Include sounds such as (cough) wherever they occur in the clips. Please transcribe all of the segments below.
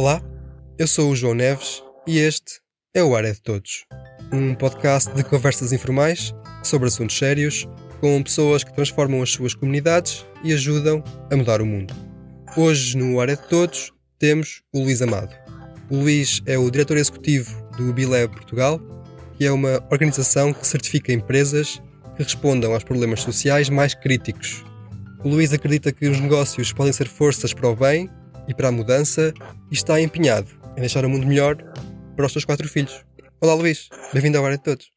Olá, eu sou o João Neves e este é o Ar é de Todos, um podcast de conversas informais sobre assuntos sérios com pessoas que transformam as suas comunidades e ajudam a mudar o mundo. Hoje no Ar é de Todos temos o Luís Amado. O Luís é o diretor executivo do Bileb Portugal, que é uma organização que certifica empresas que respondam aos problemas sociais mais críticos. O Luís acredita que os negócios podem ser forças para o bem e para a mudança e está empenhado em deixar o mundo melhor para os seus quatro filhos. Olá Luís, bem-vindo ao Área de Todos.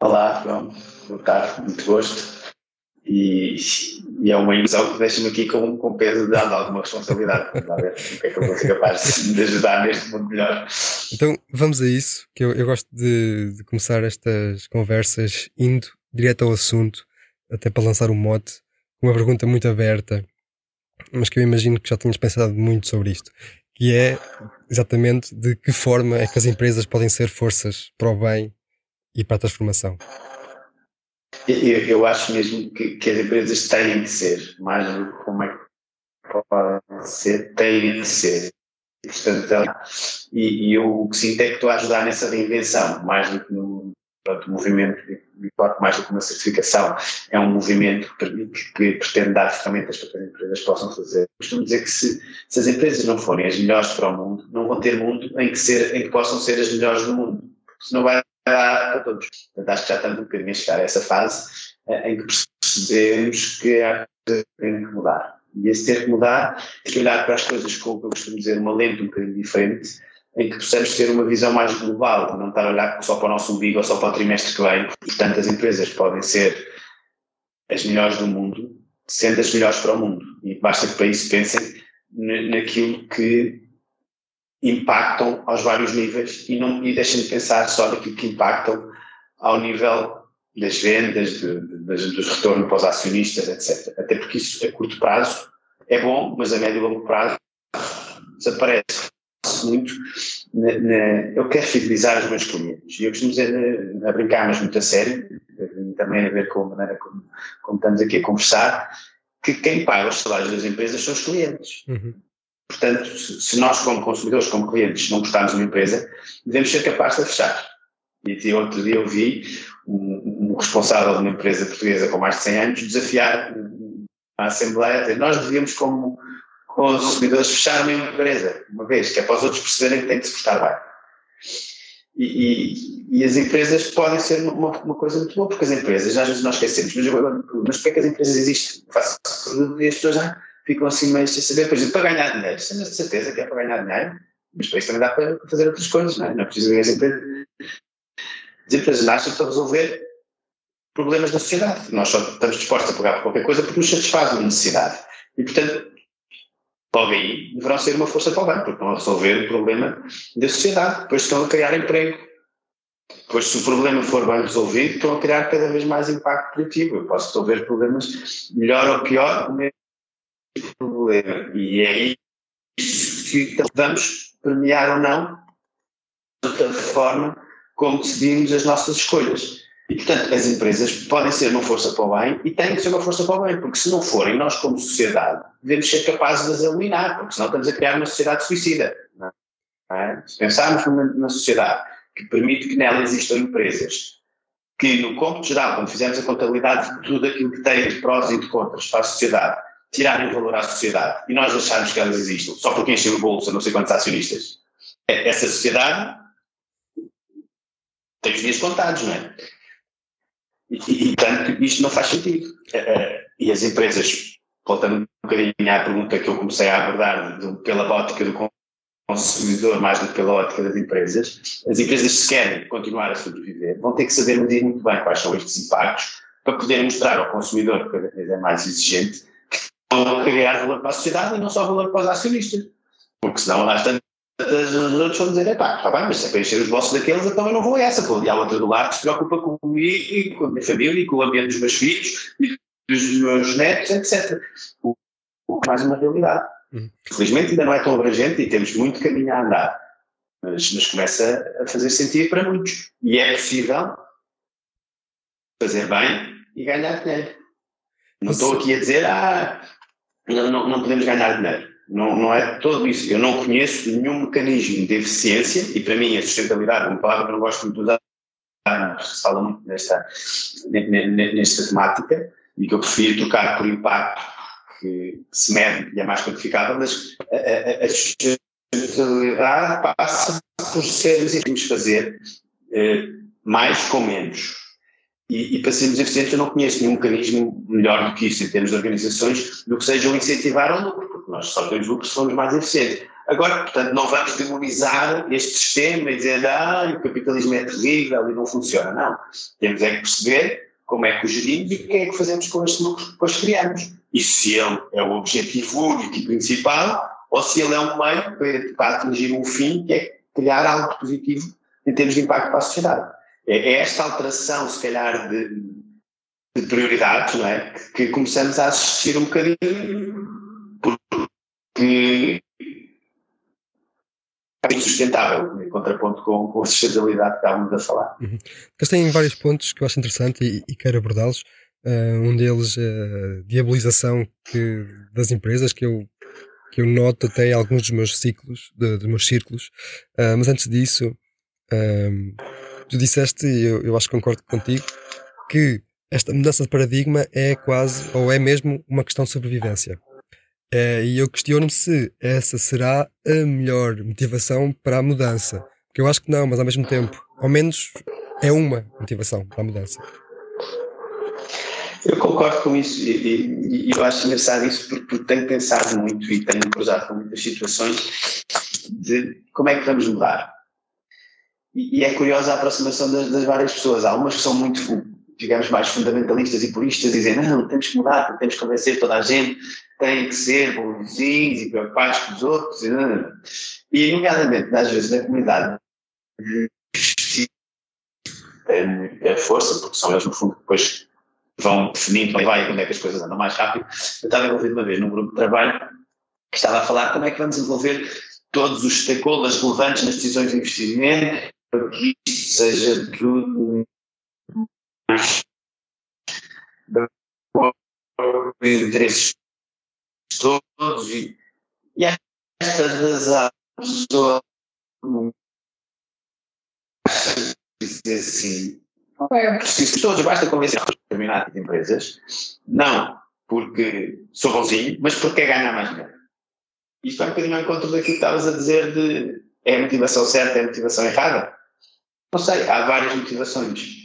Olá, João. Boa tarde, muito gosto. E, e é uma ilusão que deixa-me aqui com, com peso de alguma responsabilidade. Vamos ver o que é que eu vou ser capaz de ajudar neste mundo melhor. Então vamos a isso, que eu, eu gosto de, de, começar estas conversas indo direto ao assunto, até para lançar um mote, uma pergunta muito aberta mas que eu imagino que já tinhas pensado muito sobre isto, que é exatamente de que forma é que as empresas podem ser forças para o bem e para a transformação. Eu, eu acho mesmo que, que, as empresas têm de ser, mais do que como é que podem ser, têm de ser. Portanto, e, e eu o que sinto é que estou a ajudar nessa reinvenção, mais do que no, Portanto, o movimento, mais do que uma certificação, é um movimento que, pretende dar ferramentas para que as empresas possam fazer. Costumo dizer que se, se, as empresas não forem as melhores para o mundo, não vão ter mundo em que, ser, em que possam ser as melhores do mundo. Senão vai dar para todos. Portanto, acho que já estamos um bocadinho a chegar a essa fase eh, em que percebemos que há coisas que têm que mudar. E esse ter que mudar, tem que olhar para as coisas com, eu costumo dizer, uma lente um bocadinho diferente em que possamos ter uma visão mais global, não estar a olhar só para o nosso umbigo ou só para o trimestre que vem. Portanto, as empresas podem ser as melhores do mundo, sendo as melhores para o mundo. E basta que para isso pensem naquilo que impactam aos vários níveis e, não, e deixem de pensar só naquilo que impactam ao nível das vendas, de, de, dos retornos para os acionistas, etc. Até porque isso a curto prazo é bom, mas a médio e longo prazo desaparece muito na, na, eu quero fidelizar os meus clientes. E eu costumo dizer, a brincar, mas muito a sério, e também a ver com a maneira como, como, estamos aqui a conversar, que quem paga os salários das empresas são os clientes. Uhum. Portanto, se nós, como consumidores, como clientes, não gostarmos de uma empresa, devemos ser capazes de fechar. E outro dia eu vi um, um, responsável de uma empresa portuguesa com mais de 100 anos desafiar a Assembleia, dizer, nós devíamos, como os consumidores fecharem uma empresa, uma vez, que é para os outros perceberem que têm que se portar bem. E, e, e, as empresas podem ser uma, uma, coisa muito boa, porque as empresas, às vezes nós esquecemos, mas, mas porquê é que as empresas existem? E as pessoas já ficam assim meio sem saber, por exemplo, para ganhar dinheiro, temos de certeza que é para ganhar dinheiro, mas para isso também dá para fazer outras coisas, não é? Não é preciso as empresas. As empresas nascem para resolver problemas da sociedade. Nós só estamos dispostos a pagar por qualquer coisa porque nos satisfaz uma necessidade. E, portanto, aí deverão ser uma força bem, porque estão a resolver o problema da sociedade, depois estão a criar emprego. Depois, se o problema for bem resolvido, estão a criar cada vez mais impacto positivo. Eu posso resolver problemas melhor ou pior, o mesmo problema. E é isso que vamos premiar ou não da forma como decidimos as nossas escolhas. E, portanto, as empresas podem ser uma força para o bem e têm que ser uma força para o bem, porque se não forem, nós, como sociedade, devemos ser capazes de as eliminar, porque senão estamos a criar uma sociedade suicida. É? Se pensarmos numa, numa sociedade que permite que nela existam empresas que, no cômputo geral, quando fizermos a contabilidade de tudo aquilo que tem de prós e de contras para a sociedade, tirarem valor à sociedade e nós acharmos que elas existem só porque enchem o bolso a não sei quantos acionistas, é, essa sociedade tem os dias contados, não é? E, portanto, isto não faz sentido. Uh, e as empresas, voltando um bocadinho à pergunta que eu comecei a abordar de, pela ótica do consumidor mais do que pela ótica das empresas, as empresas se querem continuar a sobreviver, vão ter que saber medir muito bem quais são estes impactos para poderem mostrar ao consumidor, que cada vez é mais exigente, que vão criar valor para a sociedade e não só valor para os acionistas. Porque senão lá estão os outros vão dizer, pá, está bem, mas se é para encher os bolsos daqueles, então eu não vou a essa. Pô. E há outra do lado que se preocupa comigo e com a minha família e com o ambiente dos meus filhos e dos meus netos, etc. O, o mais uma realidade. Uhum. Felizmente ainda não é tão abrangente e temos muito caminho a andar, mas, mas começa a fazer sentido para muitos. E é possível fazer bem e ganhar dinheiro. Não estou aqui a dizer, ah, não, não, não podemos ganhar dinheiro Não, não é todo isso. Eu não conheço nenhum mecanismo de eficiência, e para mim a sustentabilidade é uma palavra que não gosto muito de usar, se fala muito nesta, nesta temática, e que eu prefiro trocar por impacto que se mede e é mais quantificável, mas a, a, a sustentabilidade passa por sermos e temos fazer eh, mais com menos. E, e, para sermos eficientes, eu não conheço nenhum mecanismo melhor do que isso em termos de organizações do que seja o incentivar ao lucro, porque nós só temos lucro se formos mais eficientes. Agora, portanto, não vamos demonizar este sistema e dizer, ah, o capitalismo é terrível e não funciona. Não. Temos é que perceber como é que o gerimos e o que é que fazemos com este lucro que depois criamos. E se ele é o objetivo único e principal, ou se ele é um meio para, para atingir um fim que é criar algo positivo em termos de impacto para a sociedade. É, é esta alteração, se calhar, de, de prioridades, não é? Que, começamos a assistir um bocadinho porque é insustentável, em contraponto com, com a sustentabilidade que estávamos a falar. Uhum. Eles têm vários pontos que eu acho interessante e, e quero abordá-los. Uh, um deles a diabolização que, das empresas, que eu, que eu noto até em alguns dos meus ciclos, de, dos meus círculos. Uh, mas antes disso, um, tu disseste, e eu, eu acho que concordo contigo, que esta mudança de paradigma é quase, ou é mesmo, uma questão de sobrevivência. É, e eu questiono-me se essa será a melhor motivação para a mudança. Porque eu acho que não, mas ao mesmo tempo, ao menos é uma motivação para a mudança. Eu concordo com isso e, e, eu acho engraçado isso porque, porque tenho pensado muito e tenho cruzado com muitas situações de como é que vamos mudar. E, é curiosa a aproximação das, das, várias pessoas. Há umas que são muito, digamos, mais fundamentalistas e puristas, dizem, não, temos que mudar, temos que convencer toda a gente, tem que ser bonzinhos e preocupados com os outros. E, não, não. e nomeadamente, às vezes, na comunidade, tem a força, porque são eles, no fundo, que depois vão definindo onde vai onde é que as coisas andam mais rápido. Eu estava envolvido uma vez num grupo de trabalho que estava a falar como é que vamos envolver todos os stakeholders relevantes nas decisões de investimento para que isto seja tudo de interesses todos e, e esta razão pessoa dizer assim não é preciso todos, basta convencer determinadas empresas, não porque sou bonzinho, mas porque quer ganhar mais dinheiro. Isto é um bocadinho ao encontro daquilo que estavas a dizer de é a motivação certa, é a motivação errada. Não sei, há várias motivações.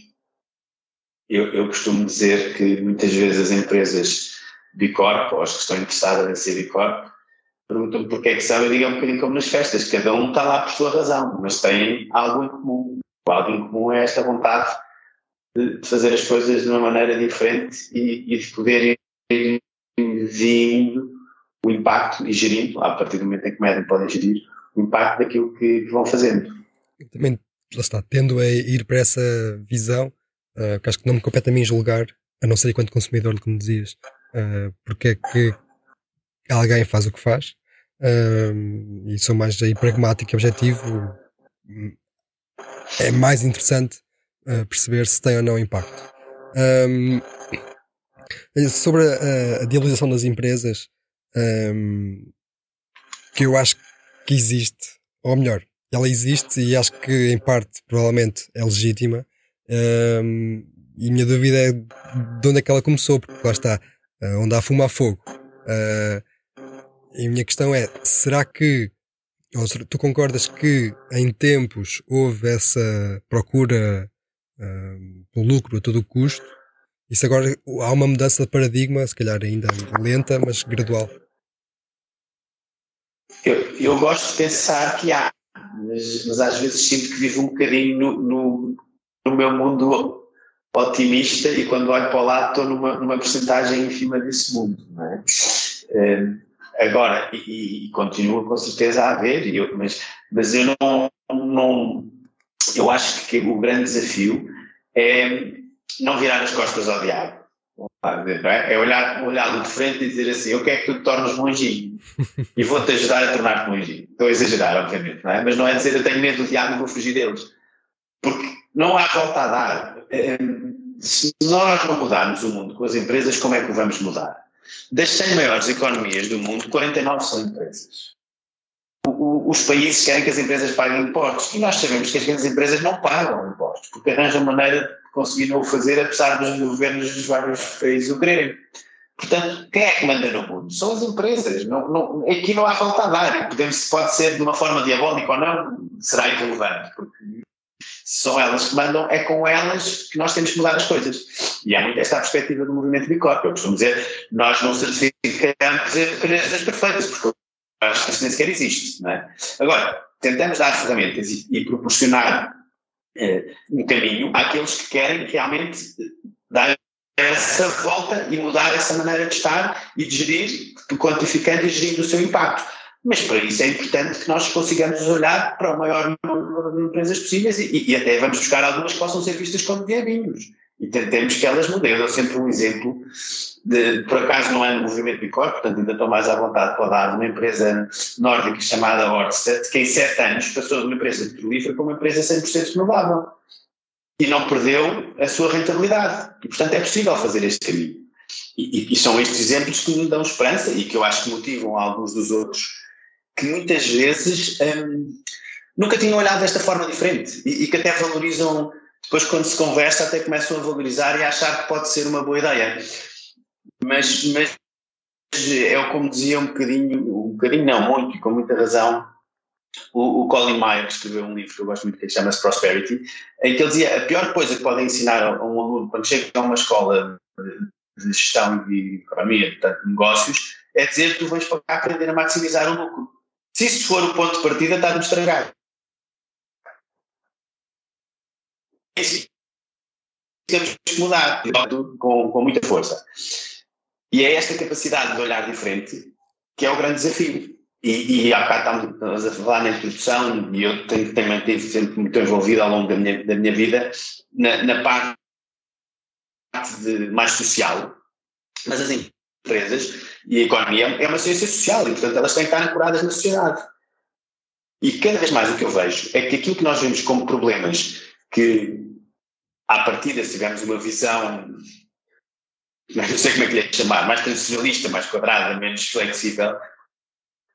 Eu, eu costumo dizer que muitas vezes as empresas Bicorp, ou as que estão interessadas em ser Bicorp, perguntam-me porque é que sabem, digo um bocadinho como nas festas, cada um está lá por sua razão, mas tem algo em comum. O algo em comum é esta vontade de fazer as coisas de uma maneira diferente e, e de poder ir o impacto e gerindo, a partir do momento em que medem, podem gerir o impacto daquilo que, que vão fazendo. Também lá está, tendo a ir para essa visão, uh, que acho que não me compete a mim julgar, a não ser enquanto consumidor, como dizias, uh, porque é que alguém faz o que faz, uh, e sou mais aí pragmático e objetivo, é mais interessante uh, perceber se tem ou não impacto. Um, sobre a, a das empresas, um, que eu acho que existe, ou melhor, ela existe e acho que em parte provavelmente é legítima. Um, e a minha dúvida é de onde é que ela começou, porque lá está, uh, onde há fumo há fogo. Uh, e a minha questão é: será que ou tu concordas que em tempos houve essa procura uh, pelo lucro a todo custo? Isso agora há uma mudança de paradigma, se calhar ainda lenta, mas gradual. Eu, eu gosto de pensar que há, mas, mas às vezes sinto que vivo um bocadinho no, no, no meu mundo otimista e quando olho para o lado estou numa, numa porcentagem ínfima desse mundo. É? Uh, agora, e, e, continua com certeza a haver, eu, mas, mas eu não, não. Eu acho que o grande desafio é não virar as costas ao diabo. É? é olhar, olhar de frente e dizer assim: Eu quero que tu te tornes monjinho (laughs) e vou-te ajudar a tornar-te monjinho. Estou a exagerar, obviamente, não é? mas não é dizer eu tenho medo do diabo e vou fugir deles. Porque não há volta a dar. Eh, se nós não mudarmos o mundo com as empresas, como é que o vamos mudar? Das 100 maiores economias do mundo, 49 são empresas. O, o, os países querem que as empresas paguem impostos e nós sabemos que as grandes empresas não pagam impostos, porque arranjam maneira de conseguir não o fazer, apesar dos governos dos vários países o quererem. Portanto, quem é que manda no mundo? São as empresas. Não, não, aqui não há falta a dar. Podemos, pode ser de uma forma diabólica ou não, será irrelevante, porque são elas que mandam, é com elas que nós temos que mudar as coisas. E há muito esta perspectiva do movimento Bicorp. Eu costumo dizer, nós não certificamos empresas perfeitas, porque acho que isso nem sequer existe. É? Agora, tentamos dar ferramentas e, e proporcionar um caminho àqueles que querem realmente dar essa volta e mudar essa maneira de estar e de gerir, quantificando e gerindo o seu impacto. Mas para isso é importante que nós consigamos olhar para o maior número de empresas possíveis e, e até vamos buscar algumas que possam ser vistas como diabinhos. E tentemos que elas mudem. Eu dou sempre um exemplo de, por acaso não é no movimento Bicor, portanto ainda estou mais à vontade para dar, uma empresa nórdica chamada Orsted, que em sete anos passou de uma empresa petrolífera para uma empresa 100% renovável. E não perdeu a sua rentabilidade. E portanto é possível fazer este caminho. E, e, e são estes exemplos que me dão esperança e que eu acho que motivam alguns dos outros que muitas vezes hum, nunca tinham olhado desta forma diferente e, e, que até valorizam, depois quando se conversa, até começam a valorizar e a achar que pode ser uma boa ideia. Mas, mas é como dizia um bocadinho, um bocadinho não, muito, e com muita razão, o, o Colin Mayer, que escreveu um livro que eu gosto muito, que chama-se Prosperity, em que ele dizia a pior coisa que podem ensinar a um aluno quando chega a uma escola de gestão e economia, portanto, negócios, é dizer que tu vais para cá aprender a maximizar o lucro. Se isso for o ponto de partida, está-me estragar. Temos que mudar com, com muita força. E é esta capacidade de olhar diferente que é o grande desafio. E, e há bocado estamos a falar na introdução, e eu tenho, tenho mantido sempre muito envolvido ao longo da minha, da minha vida na, na parte de, mais social, mas as empresas e a economia é uma ciência social e, portanto, elas têm que estar ancoradas na sociedade. E cada vez mais o que eu vejo é que aquilo que nós vemos como problemas que, à partida, se tivermos uma visão, não sei como é que lhe é chamar, mais tradicionalista, mais quadrada, menos flexível,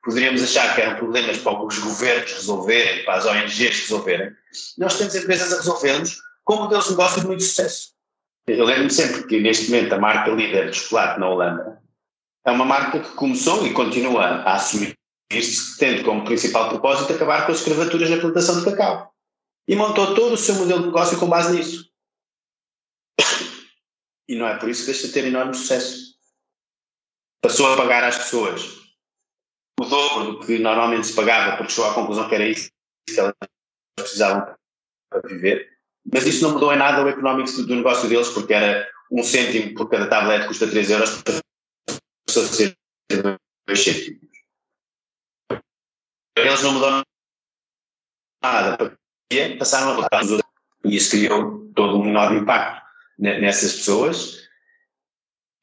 poderíamos achar que eram problemas para os governos resolverem, para as ONGs resolverem. Nós temos empresas a resolvê-los com modelos de negócio de muito sucesso. Eu lembro-me sempre que, neste momento, a marca líder de chocolate na Holanda é uma marca que começou e continua a assumir-se, tendo como principal propósito acabar com as escravaturas na plantação de cacau. E montou todo o seu modelo de negócio com base nisso. E não é por isso que deixa de ter enorme sucesso. Passou a pagar às pessoas o dobro do que normalmente se pagava, porque chegou à conclusão que era isso que elas precisavam para viver. Mas isso não mudou em nada o económico do negócio deles, porque era um cêntimo por cada tablet custa 3 euros, passou a ser 2 cêntimos. Eles não mudaram nada, passaram a votar os outros. E isso criou todo um enorme impacto nessas pessoas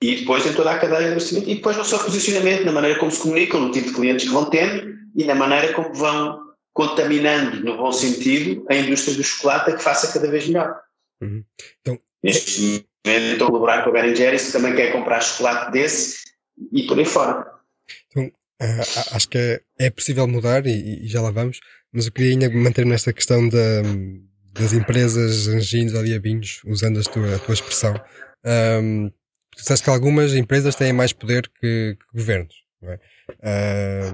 e depois em toda a cadeia de abastecimento e depois no seu posicionamento, na maneira como se comunicam, no tipo de clientes que vão tendo e na maneira como vão contaminando, no bom sentido, a indústria do chocolate a que faça cada vez melhor. Uhum. Então, Neste momento estou a colaborar com a Ben Jerry's que também quer comprar chocolate desse e por aí fora. Então, uh, acho que é, é possível mudar e, e, já lá vamos, mas eu queria ainda manter-me nesta questão da, das empresas anjinhos ou diabinhos, usando a tua, a tua expressão. Um, tu disseste que algumas empresas têm mais poder que, que governos. É?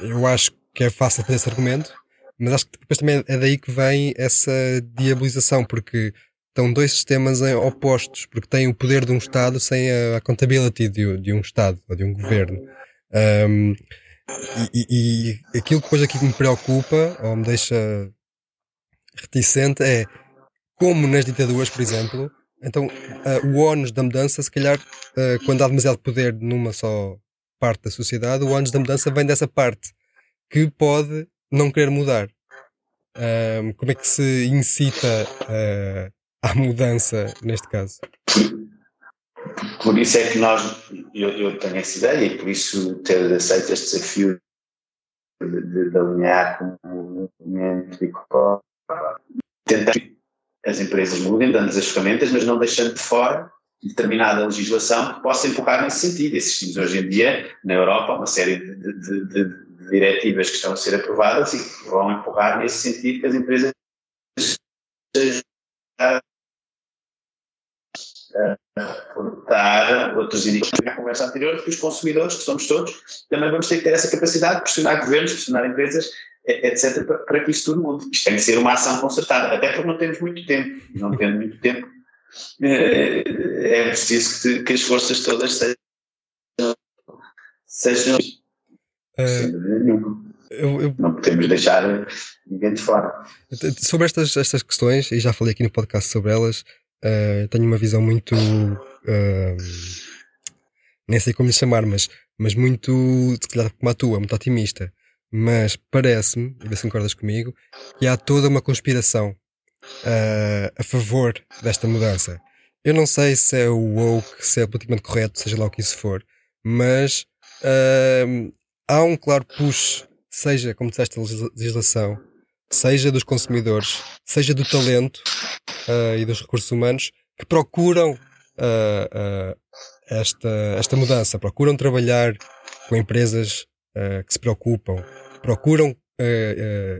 Eu acho que é fácil fazer esse argumento, mas acho que depois também é daí que vem essa diabolização, porque estão dois sistemas opostos, porque têm o poder de um Estado sem a accountability de, de um Estado ou de um governo. Um, e, e, aquilo que depois aqui que me preocupa ou me deixa reticente é como nas ditaduras, por exemplo, então uh, o ónus da mudança, se calhar, uh, quando há demasiado poder numa só parte da sociedade, o ónus da mudança vem dessa parte que pode não querer mudar. Um, como é que se incita uh, à mudança neste caso? Por isso é que nós, eu, eu tenho essa ideia e por isso ter aceito este desafio de, de, alinhar com o movimento e tentar as empresas mudem, dando-lhes as ferramentas, mas não deixando de fora determinada legislação que possa empurrar nesse sentido. Existimos hoje em dia, na Europa, uma série de, de, de, de diretivas que estão a ser aprovadas e que vão empurrar nesse sentido que as empresas portar outros indicadores na conversa anterior, que os consumidores, que somos todos, também vamos ter que ter essa capacidade de pressionar governos, pressionar empresas, etc., para, que isso tudo mude. Isto tem que ser uma ação concertada, até porque não temos muito tempo. Não tendo muito tempo, é, é preciso que, que, as forças todas sejam. sejam uh, eu, eu, não podemos deixar ninguém de fora. Sobre estas, estas questões, e já falei aqui no podcast sobre elas, uh, tenho uma visão muito. Uh, nem sei como lhe chamar, mas, mas muito, se calhar como a tua, muito otimista. Mas parece-me, e vê se concordas comigo, que há toda uma conspiração uh, a favor desta mudança. Eu não sei se é o woke, se é politicamente correto, seja lá o que isso for, mas uh, há um claro push, seja, como disseste, a legislação, seja dos consumidores, seja do talento uh, e dos recursos humanos, que procuram uh, esta, esta mudança, procuram trabalhar com empresas que se preocupam, procuram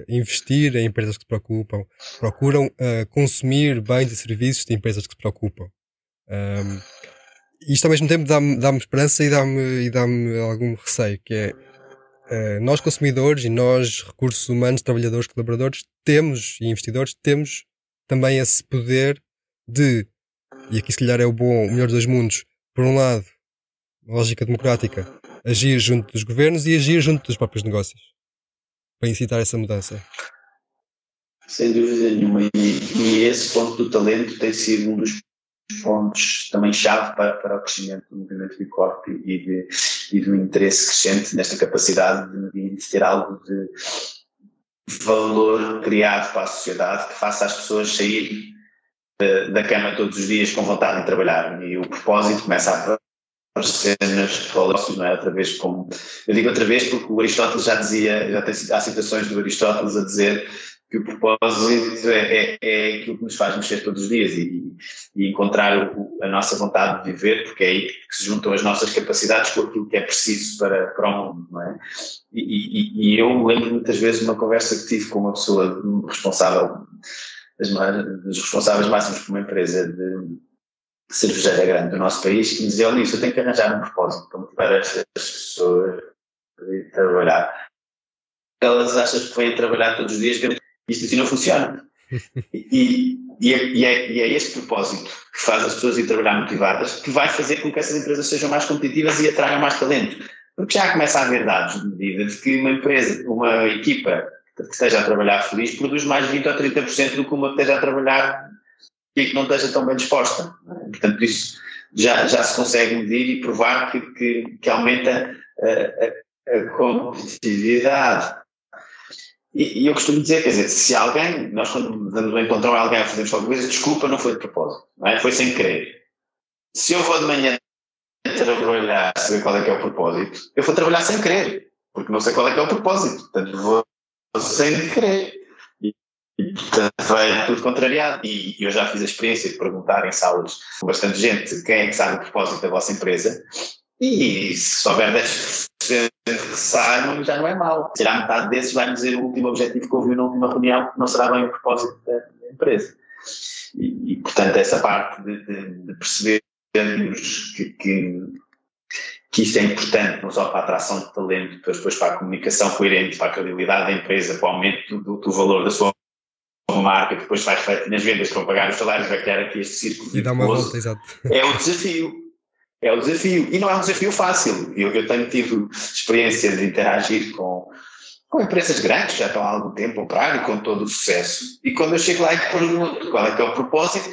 investir em empresas que se preocupam, procuram consumir bens e serviços de empresas que se preocupam. Um, isto ao mesmo tempo dá-me dá esperança e dá-me dá algum receio, que é uh, nós consumidores e nós recursos humanos, trabalhadores, colaboradores, temos, e investidores, temos também esse poder de, e aqui se calhar é o bom, o melhor dos mundos, por um lado, lógica democrática, agir junto dos governos e agir junto dos próprios negócios, para incitar essa mudança. Sem dúvida nenhuma, e, e esse ponto do talento tem sido um dos pontos também chave para, para o crescimento do movimento do corpo e, de, e do interesse crescente nesta capacidade de, de ter algo de valor criado para a sociedade que faça as pessoas sair da cama todos os dias com vontade de trabalhar. E o propósito começa a aparecer nas escolas, não é? Outra vez como, eu digo outra vez porque o Aristóteles já dizia, já tem, há citações do Aristóteles a dizer que o propósito é, é, é aquilo que nos faz mexer todos os dias e, e encontrar o, a nossa vontade de viver, porque é aí que se juntam as nossas capacidades com aquilo que é preciso para, para o mundo, não é? E, e, e eu lembro muitas vezes de uma conversa que tive com uma pessoa responsável, das, dos responsáveis máximos por uma empresa de cervejeira grande do nosso país, que me dizia, olha isso, eu tenho que arranjar um propósito para motivar estas pessoas a trabalhar. Elas acham que vêm trabalhar todos os dias isto assim não funciona. E, e, é, e, é, e, é, este propósito que faz as pessoas ir trabalhar motivadas que vai fazer com que essas empresas sejam mais competitivas e atraiam mais talento. Porque já começa a haver dados de medida de que uma empresa, uma equipa que esteja a trabalhar feliz produz mais 20 ou 30% do que uma que esteja a trabalhar e que não esteja tão bem disposta. Portanto, isso já, já se consegue medir e provar que, que, que aumenta a, a, a competitividade. E, e, eu costumo dizer, quer dizer, se alguém, nós quando damos um encontro a alguém a fazermos qualquer coisa, desculpa, não foi de propósito, é? foi sem querer. Se eu vou de manhã trabalhar, saber qual é que é o propósito, eu vou trabalhar sem querer, porque não sei qual é que é o propósito, portanto vou sem querer. E, e portanto vai tudo contrariado. E, e eu já fiz a experiência de perguntar em salas com bastante gente quem é que sabe o propósito da vossa empresa, e se souber 10% que saibam, já não é mal. Será metade desses vai dizer o último objetivo que ouviu na última reunião, que não será bem o propósito da, empresa. E, e, portanto, essa parte de, de, de percebermos que, que, que isto é importante, não só para a atração de talento, mas depois para a comunicação coerente, para a credibilidade da empresa, para o aumento do, do valor da sua marca, que depois vai refletir nas vendas, para pagar os salários, vai criar aqui este círculo. E dá uma volta, exato. É o desafio. É o desafio. E não é um desafio fácil. Eu, eu tenho tido experiência de interagir com, com empresas grandes, já estão há algum tempo a operar e com todo o sucesso. E quando eu chego lá e pergunto qual é que é o propósito,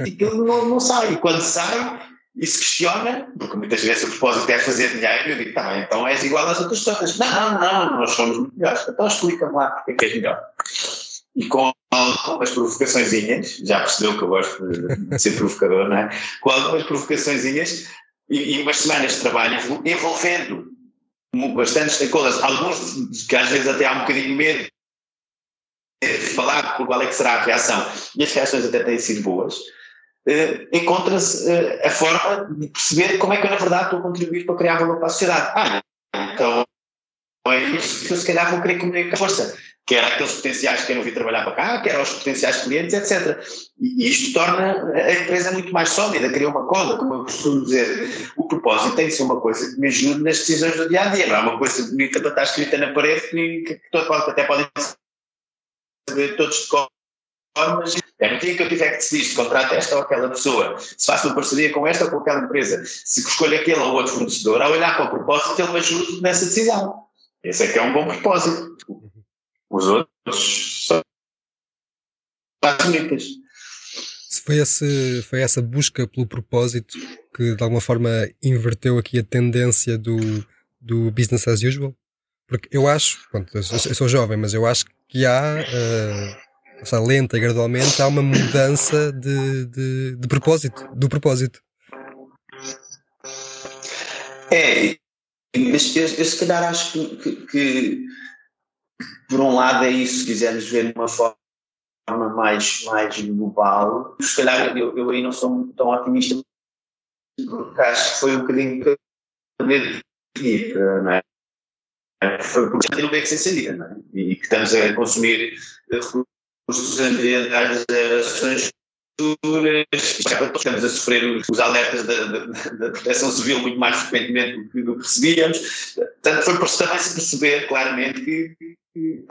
aquilo não, não sai. E quando sai e se questiona, porque muitas vezes o propósito é fazer dinheiro, eu digo, tá, então és igual às outras pessoas. Não, não, nós somos melhores. Então explica-me lá porque é que és melhor. E com algumas provocaçõezinhas, já percebeu que eu gosto de, ser provocador, não é? Com algumas provocaçõezinhas e, e umas semanas de trabalho envolvendo bastantes stakeholders, alguns que às vezes até há um bocadinho medo de falar por qual é que será a reação. E as reações até têm sido boas. uh, encontra-se uh, a forma de perceber como é que eu, na verdade, estou a contribuir para criar valor para a sociedade. Ah, então é isso que eu, se calhar, vou querer comunicar força. Quer aqueles potenciais que querem vir trabalhar para cá, quer aos potenciais clientes, etc. E isto torna a empresa muito mais sólida, cria uma cola, como eu costumo dizer. O propósito tem de ser uma coisa que me ajude nas decisões do dia a dia, não é uma coisa bonita para estar escrita na parede que, que, que até podem saber todos de cor mas é no dia que eu tiver que decidir se contrato esta ou aquela pessoa, se faço uma parceria com esta ou com aquela empresa, se escolho aquele ou outro fornecedor, ao olhar para o propósito, ele me ajuda nessa decisão. Esse é que é um bom propósito. Os outros são bonitas. Foi, esse, foi essa busca pelo propósito que de alguma forma inverteu aqui a tendência do, do business as usual? Porque eu acho, pronto, eu, sou jovem, mas eu acho que há uh, seja, lenta e gradualmente, há uma mudança de, de, de propósito, do propósito. É, mas eu, eu se calhar acho que, que, que, por um lado é isso, se quisermos ver de uma forma mais, mais global, se calhar eu, eu aí não sou tão otimista, porque acho que foi um bocadinho que não é? Foi porque não veio que se acendia, não é? E que estamos a consumir recursos os ambientais das futuras, estamos a sofrer os alertas da, da, da, proteção civil muito mais frequentemente do que, do que recebíamos. Portanto, foi também se perceber claramente que, que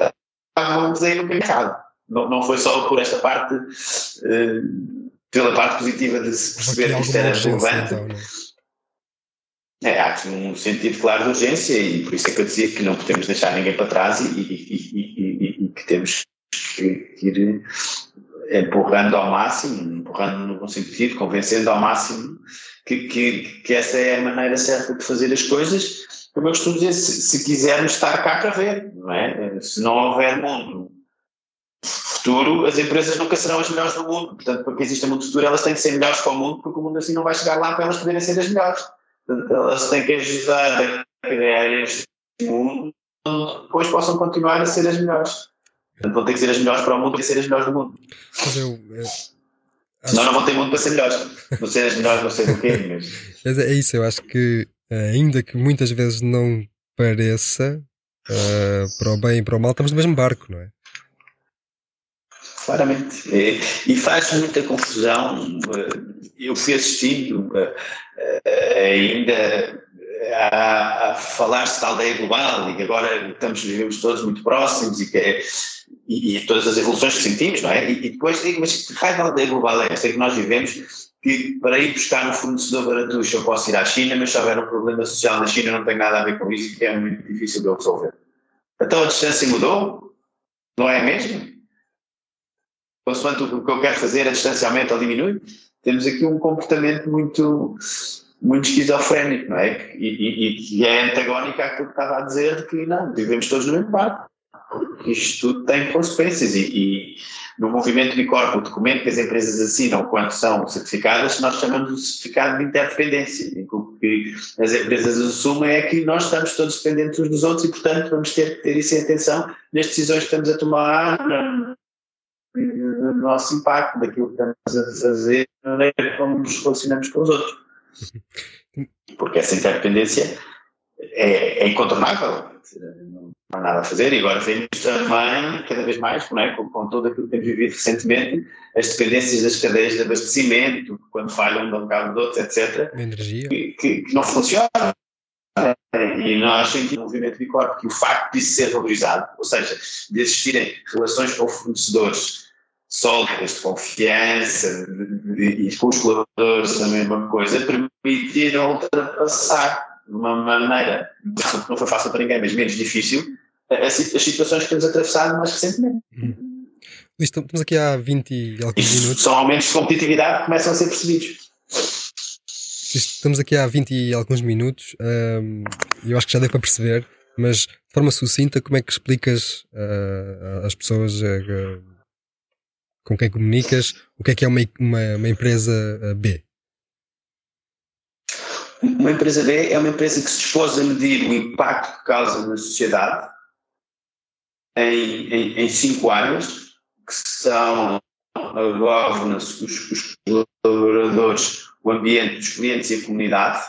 estávamos aí no errado. Não, não foi só por esta parte, uh, pela parte positiva de se perceber que isto era relevante. Então, é, há aqui um sentido claro de urgência e por isso é que eu dizia que não podemos deixar ninguém para trás e, e, e, e que temos que, ir empurrando ao máximo, empurrando no bom sentido, convencendo ao máximo que, que, que, essa é a maneira certa de fazer as coisas. Como eu costumo dizer, se, se quisermos estar cá para ver, não é? Se não houver mundo futuro, as empresas nunca serão as melhores do mundo. Portanto, para que exista mundo futuro, elas têm que ser melhores para o mundo, porque o mundo assim não vai chegar lá para elas poderem ser as melhores. Portanto, elas têm que ajudar a criar este mundo, depois possam continuar a ser as melhores. Portanto, vão ter que ser as melhores para o mundo e ser as melhores do mundo. Mas eu, eu (laughs) Senão não vão ter mundo para ser melhores. Não ser as melhores, não sei do quê. Mas... (laughs) mas é isso, eu acho que, ainda que muitas vezes não pareça, uh, para o bem e para o mal, estamos no mesmo barco, não é? Claramente. E, e faz muita confusão. Eu fui assistindo ainda a, a falar-se da aldeia global e agora estamos, vivemos todos muito próximos e que é, e, e, todas as evoluções que sentimos, não é? E, e depois digo, mas que raio de aldeia global é esta que nós vivemos? Que para ir buscar um fornecedor baratuxo eu posso ir à China, mas se houver um problema social na China não tem nada a ver com isso e é muito difícil de eu resolver. Então a distância mudou? Não é mesmo? Consoante o que eu quero fazer, a distância aumenta ou diminui? Temos aqui um comportamento muito muito esquizofrénico, não é? E, e, e é antagónico àquilo que estava a dizer de que não, vivemos todos no mesmo barco. Isto tudo tem consequências e, e no movimento Bicorp, o documento que as empresas assinam quando são certificadas, nós chamamos de certificado de interdependência. O que as empresas assumem é que nós estamos todos dependentes uns dos outros e, portanto, vamos ter que ter isso em atenção nas decisões que estamos a tomar, no nosso impacto, daquilo que estamos a fazer, maneira como nos relacionamos com os outros. Porque essa interdependência é, é incontornável, não há nada a fazer, e agora vemos também, cada vez mais, é? com, com tudo aquilo que temos vivido recentemente, as dependências das cadeias de abastecimento, quando falham de um bocado de outros, etc., energia. Que, que, que não funcionam. E nós sentimos no movimento Bicorp que o facto de ser valorizado, ou seja, de existirem relações com fornecedores sólidas, de confiança, e com os colaboradores a mesma coisa, permitiram ultrapassar de uma maneira que não foi fácil para ninguém, mas menos difícil, as, situações que temos atravessado mais recentemente. Hum. Estamos aqui há 20 e alguns minutos. São aumentos de competitividade que começam a ser percebidos. Estamos aqui há 20 e alguns minutos e eu acho que já deu para perceber, mas de forma sucinta, como é que explicas uh, às pessoas uh, com quem comunicas, o que é que é uma, uma, uma empresa eh, B? Uma empresa B é uma empresa que se dispôs a medir o impacto que causa na sociedade em, em, em cinco áreas, que são a governance, os, os o ambiente dos clientes e a comunidade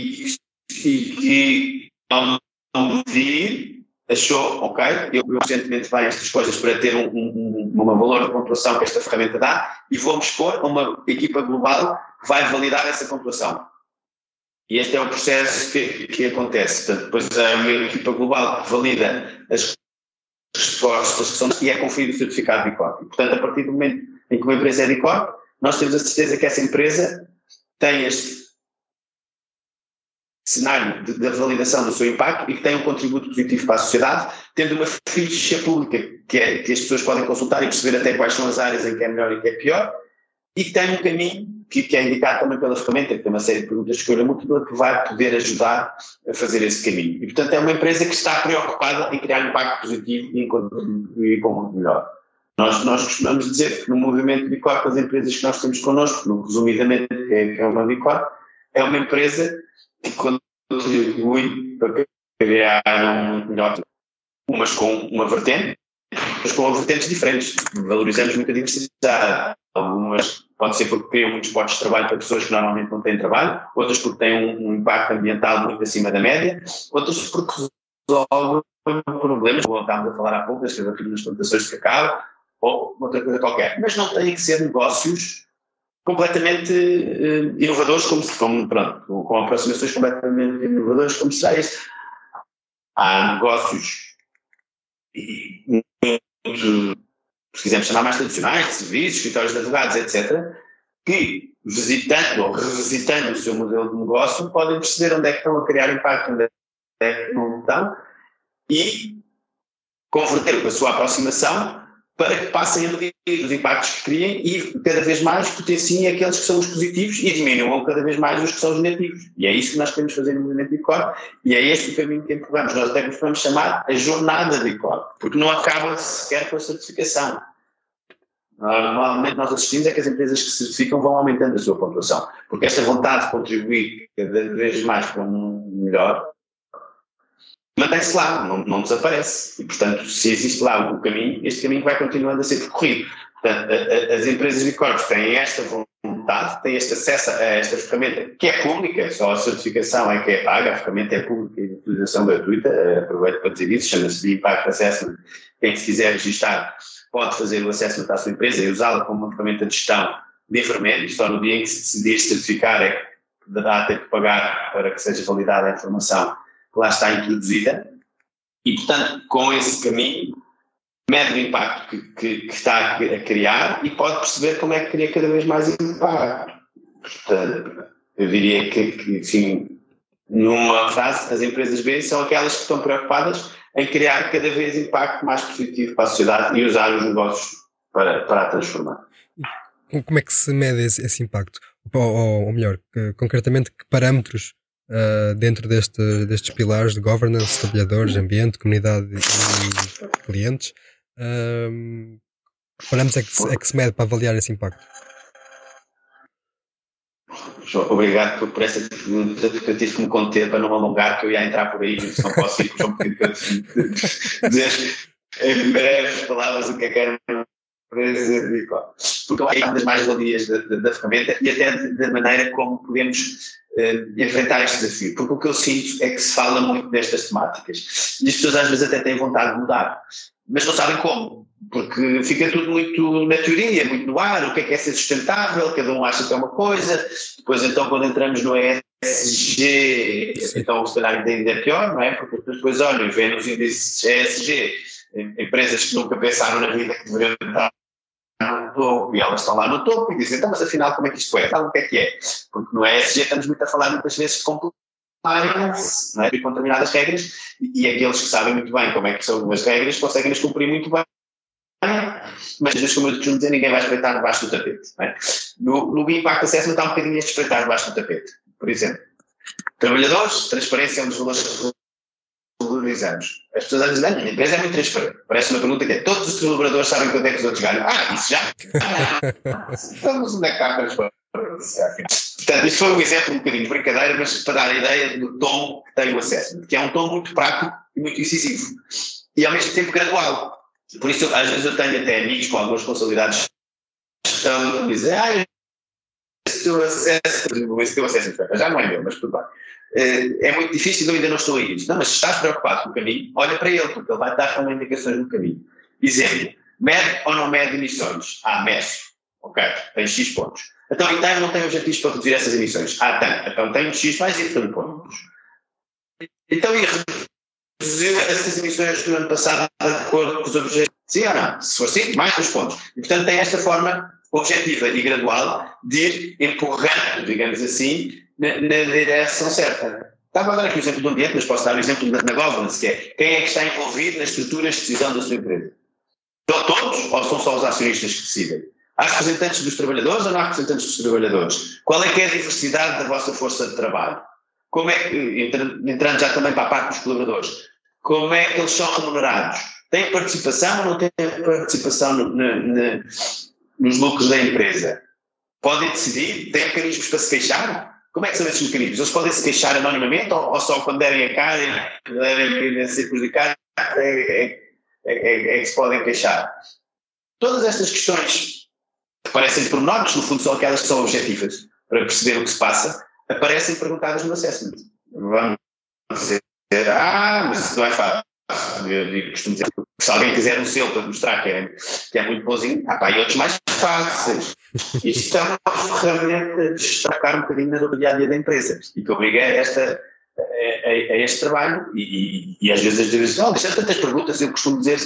e que ao vir achou, ok, eu, recentemente bem estas coisas para ter um, um, uma valor de pontuação que esta ferramenta dá e vou-me expor a uma equipa global que vai validar essa pontuação. E este é o processo que, que acontece. Portanto, depois uma equipa global valida as respostas que são e é conferido o certificado de ICOR. Portanto, a partir do momento em que uma empresa é de ICOR, nós temos a certeza que essa empresa tem este cenário da validação do seu impacto e que tem um contributo positivo para a sociedade, tendo uma ficha pública que, é, que as pessoas podem consultar e perceber até quais são as áreas em que é melhor e que é pior, e que tem um caminho que, que é indicado também pela ferramenta, que tem uma série de perguntas de escolha múltipla que vai poder ajudar a fazer esse caminho. E, portanto, é uma empresa que está preocupada em criar um impacto positivo e em contribuir com o mundo melhor. Nós, nós costumamos dizer que no movimento Bicorp, as empresas que nós temos connosco, no, resumidamente, é, é uma Bicorp, é uma empresa contribui para criar um melhor, umas com uma vertente, mas com vertentes diferentes. Valorizamos muito a diversidade. Algumas pode ser porque criam muitos postos de trabalho para pessoas que normalmente não têm trabalho, outras porque têm um, um impacto ambiental muito acima da média, outras porque resolvem problemas, como estávamos a falar há pouco, das nas plantações de cacau, ou outra coisa qualquer. Mas não têm que ser negócios completamente uh, inovadores, como, como pronto, com aproximações completamente inovadoras, como será este. Há negócios muito, se quisermos chamar mais tradicionais, de serviços, escritórios de advogados, etc., que visitando ou revisitando o seu modelo de negócio podem perceber onde é que estão a criar impacto, onde é que não estão e converter a sua aproximação para que passem a medir os impactos que criem e cada vez mais potenciem aqueles que são os positivos e diminuam cada vez mais os que são os negativos. E é isso que nós queremos fazer no movimento ICOR e é este o caminho que empurramos. Nós até podemos chamar a jornada de ICOR, porque não acaba sequer com a certificação. Normalmente nós assistimos é que as empresas que certificam vão aumentando a sua pontuação, porque esta vontade de contribuir cada vez mais para um melhor mantém-se lá, não, não, desaparece. E, portanto, se existe lá o caminho, este caminho vai continuando a ser percorrido. Portanto, a, a, as empresas de corpos têm esta vontade, têm este acesso a esta ferramenta, que é pública, só a certificação é que é paga, a ferramenta é pública e de utilização gratuita, eh, aproveito para dizer isso, chama-se de Impact Assessment. Quem se quiser registrar pode fazer o assessment à sua empresa e usá-la como uma ferramenta de gestão de enfermeiro, só no dia em que se decidir certificar é que deverá ter que pagar para que seja validada a informação que lá está introduzida, e, portanto, com esse caminho, mede o impacto que, que, que, está a criar e pode perceber como é que cria cada vez mais impacto. Portanto, eu diria que, que enfim, numa frase, as empresas B são aquelas que estão preocupadas em criar cada vez impacto mais positivo para a sociedade e usar os negócios para, para a transformar. Como é que se mede esse, esse impacto? Ou, ou melhor, que, concretamente, que parâmetros uh, dentro deste, destes pilares de governance, trabalhadores, ambiente, comunidade e clientes, uh, parâmetros é que, é que se mede para avaliar esse impacto? Obrigado por, essa pergunta, porque eu tive que me conter para não alongar, que eu ia entrar por aí, não posso ir por um bocadinho para (laughs) dizer em breves palavras o que é que era porque é uma das mais-valias da, da, da, ferramenta e até da maneira como podemos uh, enfrentar este desafio. Porque o que eu sinto é que se fala muito destas temáticas e as pessoas às vezes até têm vontade de mudar, mas não sabem como, porque fica tudo muito na teoria, muito no ar, o que é que é ser sustentável, cada um acha que é uma coisa, depois então quando entramos no ESG, então se calhar ainda é pior, não é? Porque depois olham e vêem nos índices ESG empresas que nunca pensaram na vida que deveriam estar topo e elas estão lá no topo e dizem, então, mas afinal como é que isto é? Então, o que é que é? Porque no ESG estamos muito a falar muitas vezes de compliance, não é? com determinadas regras e, e aqueles que sabem muito bem como é que são as regras conseguem-nas cumprir muito bem mas às vezes, como eu costumo dizer, ninguém vai espreitar debaixo do tapete. É? No, no Impact Assessment está um bocadinho a espreitar debaixo do tapete. Por exemplo, trabalhadores, transparência é um dos valores que valorizamos. As pessoas às vezes dizem, a empresa é muito transparente. Parece uma pergunta que é, todos os colaboradores sabem quanto é que os outros ganham. Ah, isso já? (laughs) Estamos onde é que está a transparência? Portanto, isto foi um exemplo um bocadinho de brincadeira, mas para dar a ideia do tom que tem o acesso, que é um tom muito prático e muito incisivo. E ao mesmo tempo gradual. Por isso, às vezes eu tenho até amigos com algumas responsabilidades que estão a dizer, ah, esse teu acesso, esse teu acesso já não é meu, mas tudo bem. Eh, é muito difícil, eu ainda não estou a ir. Não, mas se estás preocupado com o caminho, olha para ele, porque ele vai dar também indicações no caminho. Exemplo, mede ou não mede emissões? Ah, mede. Ok, tem X pontos. Então, então eu não tenho objetivos para reduzir essas emissões. Ah, tem. Então tenho X mais Y pontos. Então, e reduziu essas emissões do ano passado de acordo com os objetivos? Sim ou não? Se for sim, mais dois pontos. E, portanto, tem esta forma objetiva e gradual de ir empurrando, digamos assim, na, direção certa. Estava a dar aqui o exemplo do ambiente, mas posso dar o exemplo na, na governance, que é quem é que está envolvido nas estruturas de decisão da sua empresa? Todos ou são só os acionistas que decidem? Há representantes dos trabalhadores ou não há representantes dos trabalhadores? Qual é que é a diversidade da vossa força de trabalho? Como é que, entrando já também para a parte dos colaboradores, como é que eles são remunerados? Têm participação ou não têm participação no, no, no, nos lucros da empresa? Podem decidir? Têm mecanismos para se queixar? Como é que são esses mecanismos? Eles podem se queixar anonimamente ou, ou só quando derem a cara e derem a ser prejudicados é, é, é, é, que se podem queixar? Todas estas questões que parecem pormenores, no fundo são aquelas que são objetivas para perceber o que se passa, aparecem perguntadas no assessment. Vamos dizer, ah, mas não é fácil. Eu costumo dizer, se alguém quiser um selo para mostrar que é, que é muito bonzinho, há pá, e outros mais fáceis. (laughs) Isto é uma ferramenta de destacar um bocadinho no dia a dia da empresa e que obriga a, esta, a, a, a este trabalho. E, e, e, às vezes as vezes, oh, deixa tantas perguntas, eu costumo dizer,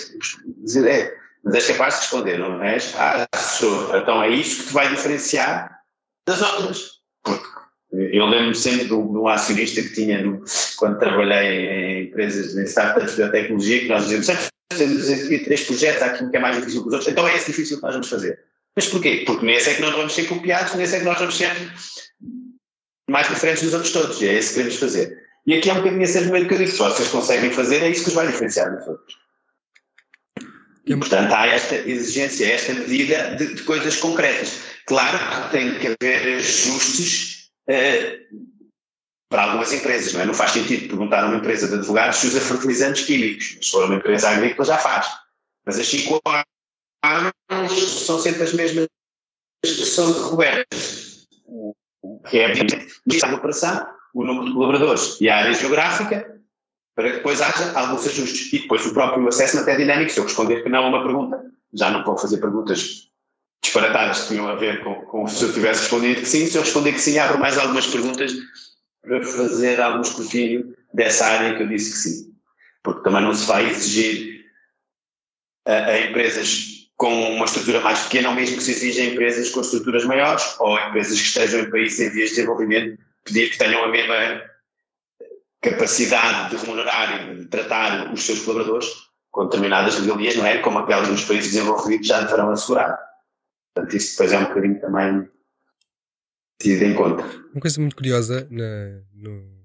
dizer é, mas és capaz de responder, não és? Ah, sou. Então é isso que te vai diferenciar das outras. Porque eu lembro sempre de um, acionista que tinha, no, quando trabalhei em empresas, em startups de biotecnologia, que nós dizíamos sempre temos aqui três projetos, há aqui um que é mais difícil que os outros, então é esse difícil que nós vamos fazer. Mas porquê? Porque nesse é que nós vamos ser copiados, nesse é que nós vamos ser mais diferentes dos outros todos, e é esse que queremos fazer. E aqui é um bocadinho esse argumento que eu se vocês conseguem fazer, é isso que os vai diferenciar dos outros. E, portanto, há esta exigência, esta medida de, de coisas concretas. Claro que tem que haver ajustes para algumas empresas, não é? Não faz sentido perguntar a uma empresa de advogados se usa fertilizantes químicos. Se for uma empresa agrícola, já faz. Mas as 5 anos são sempre as mesmas que são cobertas. Que é, a operação, o número de colaboradores e a área geográfica, para que depois haja alguns ajustes. E depois o próprio assessment é dinâmico. Se eu responder que não a uma pergunta, já não vou fazer perguntas disparatadas que tinham a ver com, com se eu tivesse respondido que sim. Se eu responder que sim, abro mais algumas perguntas para fazer algum escrutínio dessa área que eu disse que sim. Porque também não se vai exigir a, a empresas com uma estrutura mais pequena, ou mesmo que se exija empresas com estruturas maiores, ou empresas que estejam em países em vias de desenvolvimento, pedir que tenham a mesma capacidade de remunerar e de tratar os seus colaboradores com determinadas legalias, não é? Como aquelas nos países desenvolvidos já deverão assegurar. Portanto, isso depois é um bocadinho também tido em conta. Uma coisa muito curiosa na, no,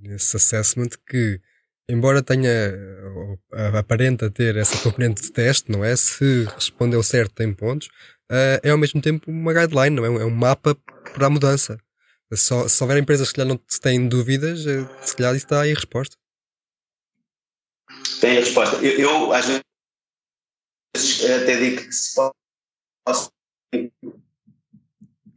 nesse assessment que, embora tenha, aparenta ter essa componente de teste, não é? Se respondeu certo tem pontos, uh, é ao mesmo tempo uma guideline, não é? É um mapa para a mudança. Só, se houver empresas que já não têm dúvidas, eh, se calhar isso está aí a resposta. Tem a resposta. Eu, eu às vezes até digo que se pode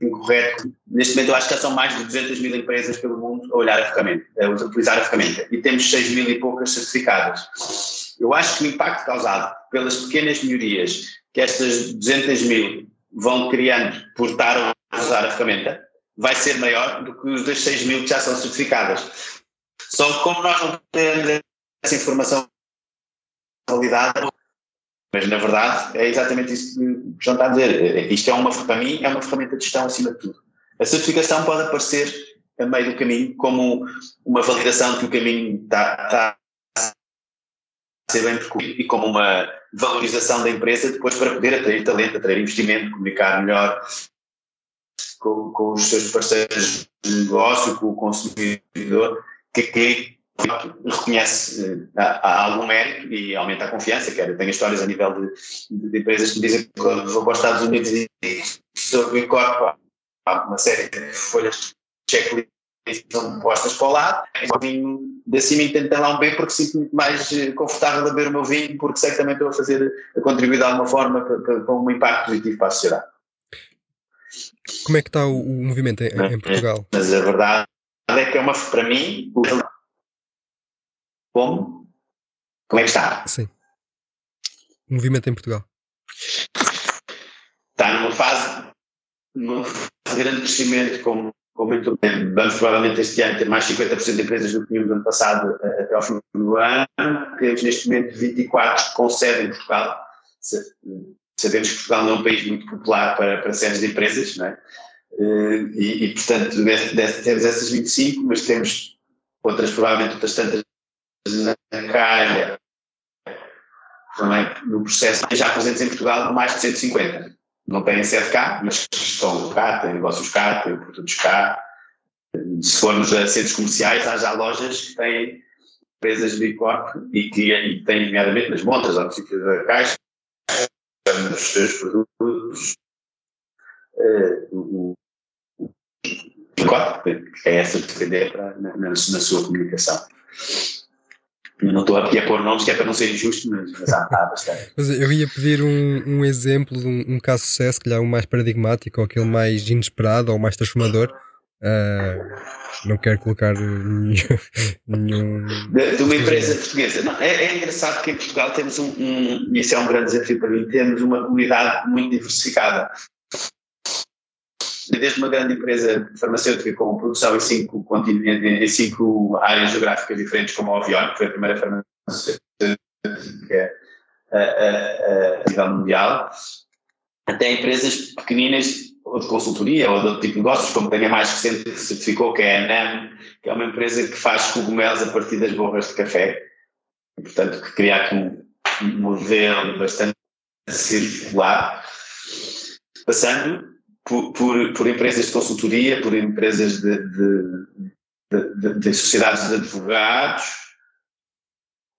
incorreto. Neste momento eu acho que são mais de 200 mil empresas pelo mundo a olhar a ferramenta, a utilizar a ferramenta. E temos 6 mil e poucas certificadas. Eu acho que o impacto causado pelas pequenas melhorias que estas 200 mil vão criando por estar a usar a ferramenta vai ser maior do que os das 6 mil que já são certificadas. Só que como nós não temos essa informação validada, mas na verdade é exatamente isso que o João está a dizer. Isto é uma, para mim, é uma ferramenta de gestão acima de tudo. A certificação pode aparecer a meio do caminho como uma validação de que o caminho está, está a ser bem percorrido e como uma valorização da empresa depois para poder atrair talento, atrair investimento, comunicar melhor com, com os seus parceiros de negócio, com o consumidor, que, que reconhece uh, há, algum mérito e aumenta a confiança, quer eu tenho histórias a nível de, de empresas que me dizem que vou para os Estados Unidos e sobre o incorporo há uma série de folhas de checklist postas para o lado, o vinho de cima tento lá um bem porque sinto muito mais eh, confortável a beber o meu vinho porque sei que também estou a fazer, a contribuir de alguma forma para, para um impacto positivo para a sociedade. Como é que está o, o movimento em, em, Portugal? Mas a verdade é que é uma, para mim, como? Como é que está? Sim. O movimento em Portugal. Está numa fase, numa fase de grande crescimento, como, como muito bem. Vamos provavelmente este ano ter mais 50% de empresas do que tínhamos no ano passado eh, até ao fim do ano. Temos neste momento 24 com sede em Portugal. Sabemos que Portugal não é um país muito popular para, para sedes de empresas, não é? Eh, e, e portanto, temos essas 25, mas temos outras, provavelmente outras tantas na calha, também no processo, já presentes em Portugal, mais de 150. Não têm sede cá, mas estão cá, têm negócios cá, têm produtos cá. Se formos a centros comerciais, há já lojas que têm empresas de Bicorp e que e têm, nomeadamente, nas montas, ao sítio da caixa, os seus produtos. Uh, o Bicorp, que é essa de vender na, na, na sua comunicação. Eu não estou aqui a pôr nomes que é para não ser injusto, mas, mas há, há bastante. Mas eu ia pedir um, um exemplo de um, um, caso de sucesso, que lhe o mais paradigmático, ou aquele mais inesperado, ou mais transformador. Uh, não quero colocar nenhum. (laughs) nenhum... De, de, uma empresa portuguesa. Não, é, é, engraçado que em Portugal temos um, um. Isso é um grande desafio para mim. Temos uma comunidade muito diversificada desde uma grande empresa farmacêutica com produção em cinco, em cinco áreas geográficas diferentes, como a Ovion, que foi a primeira farmacêutica a, a, a nível mundial, até empresas pequeninas ou de consultoria ou de outro tipo de negócios, como tem a mais recente que certificou, que é a NAM, que é uma empresa que faz cogumelos a partir das borras de café, e, portanto, que cria aqui um modelo bastante circular, passando por, por, por, empresas de consultoria, por empresas de, de, de, de sociedades de advogados,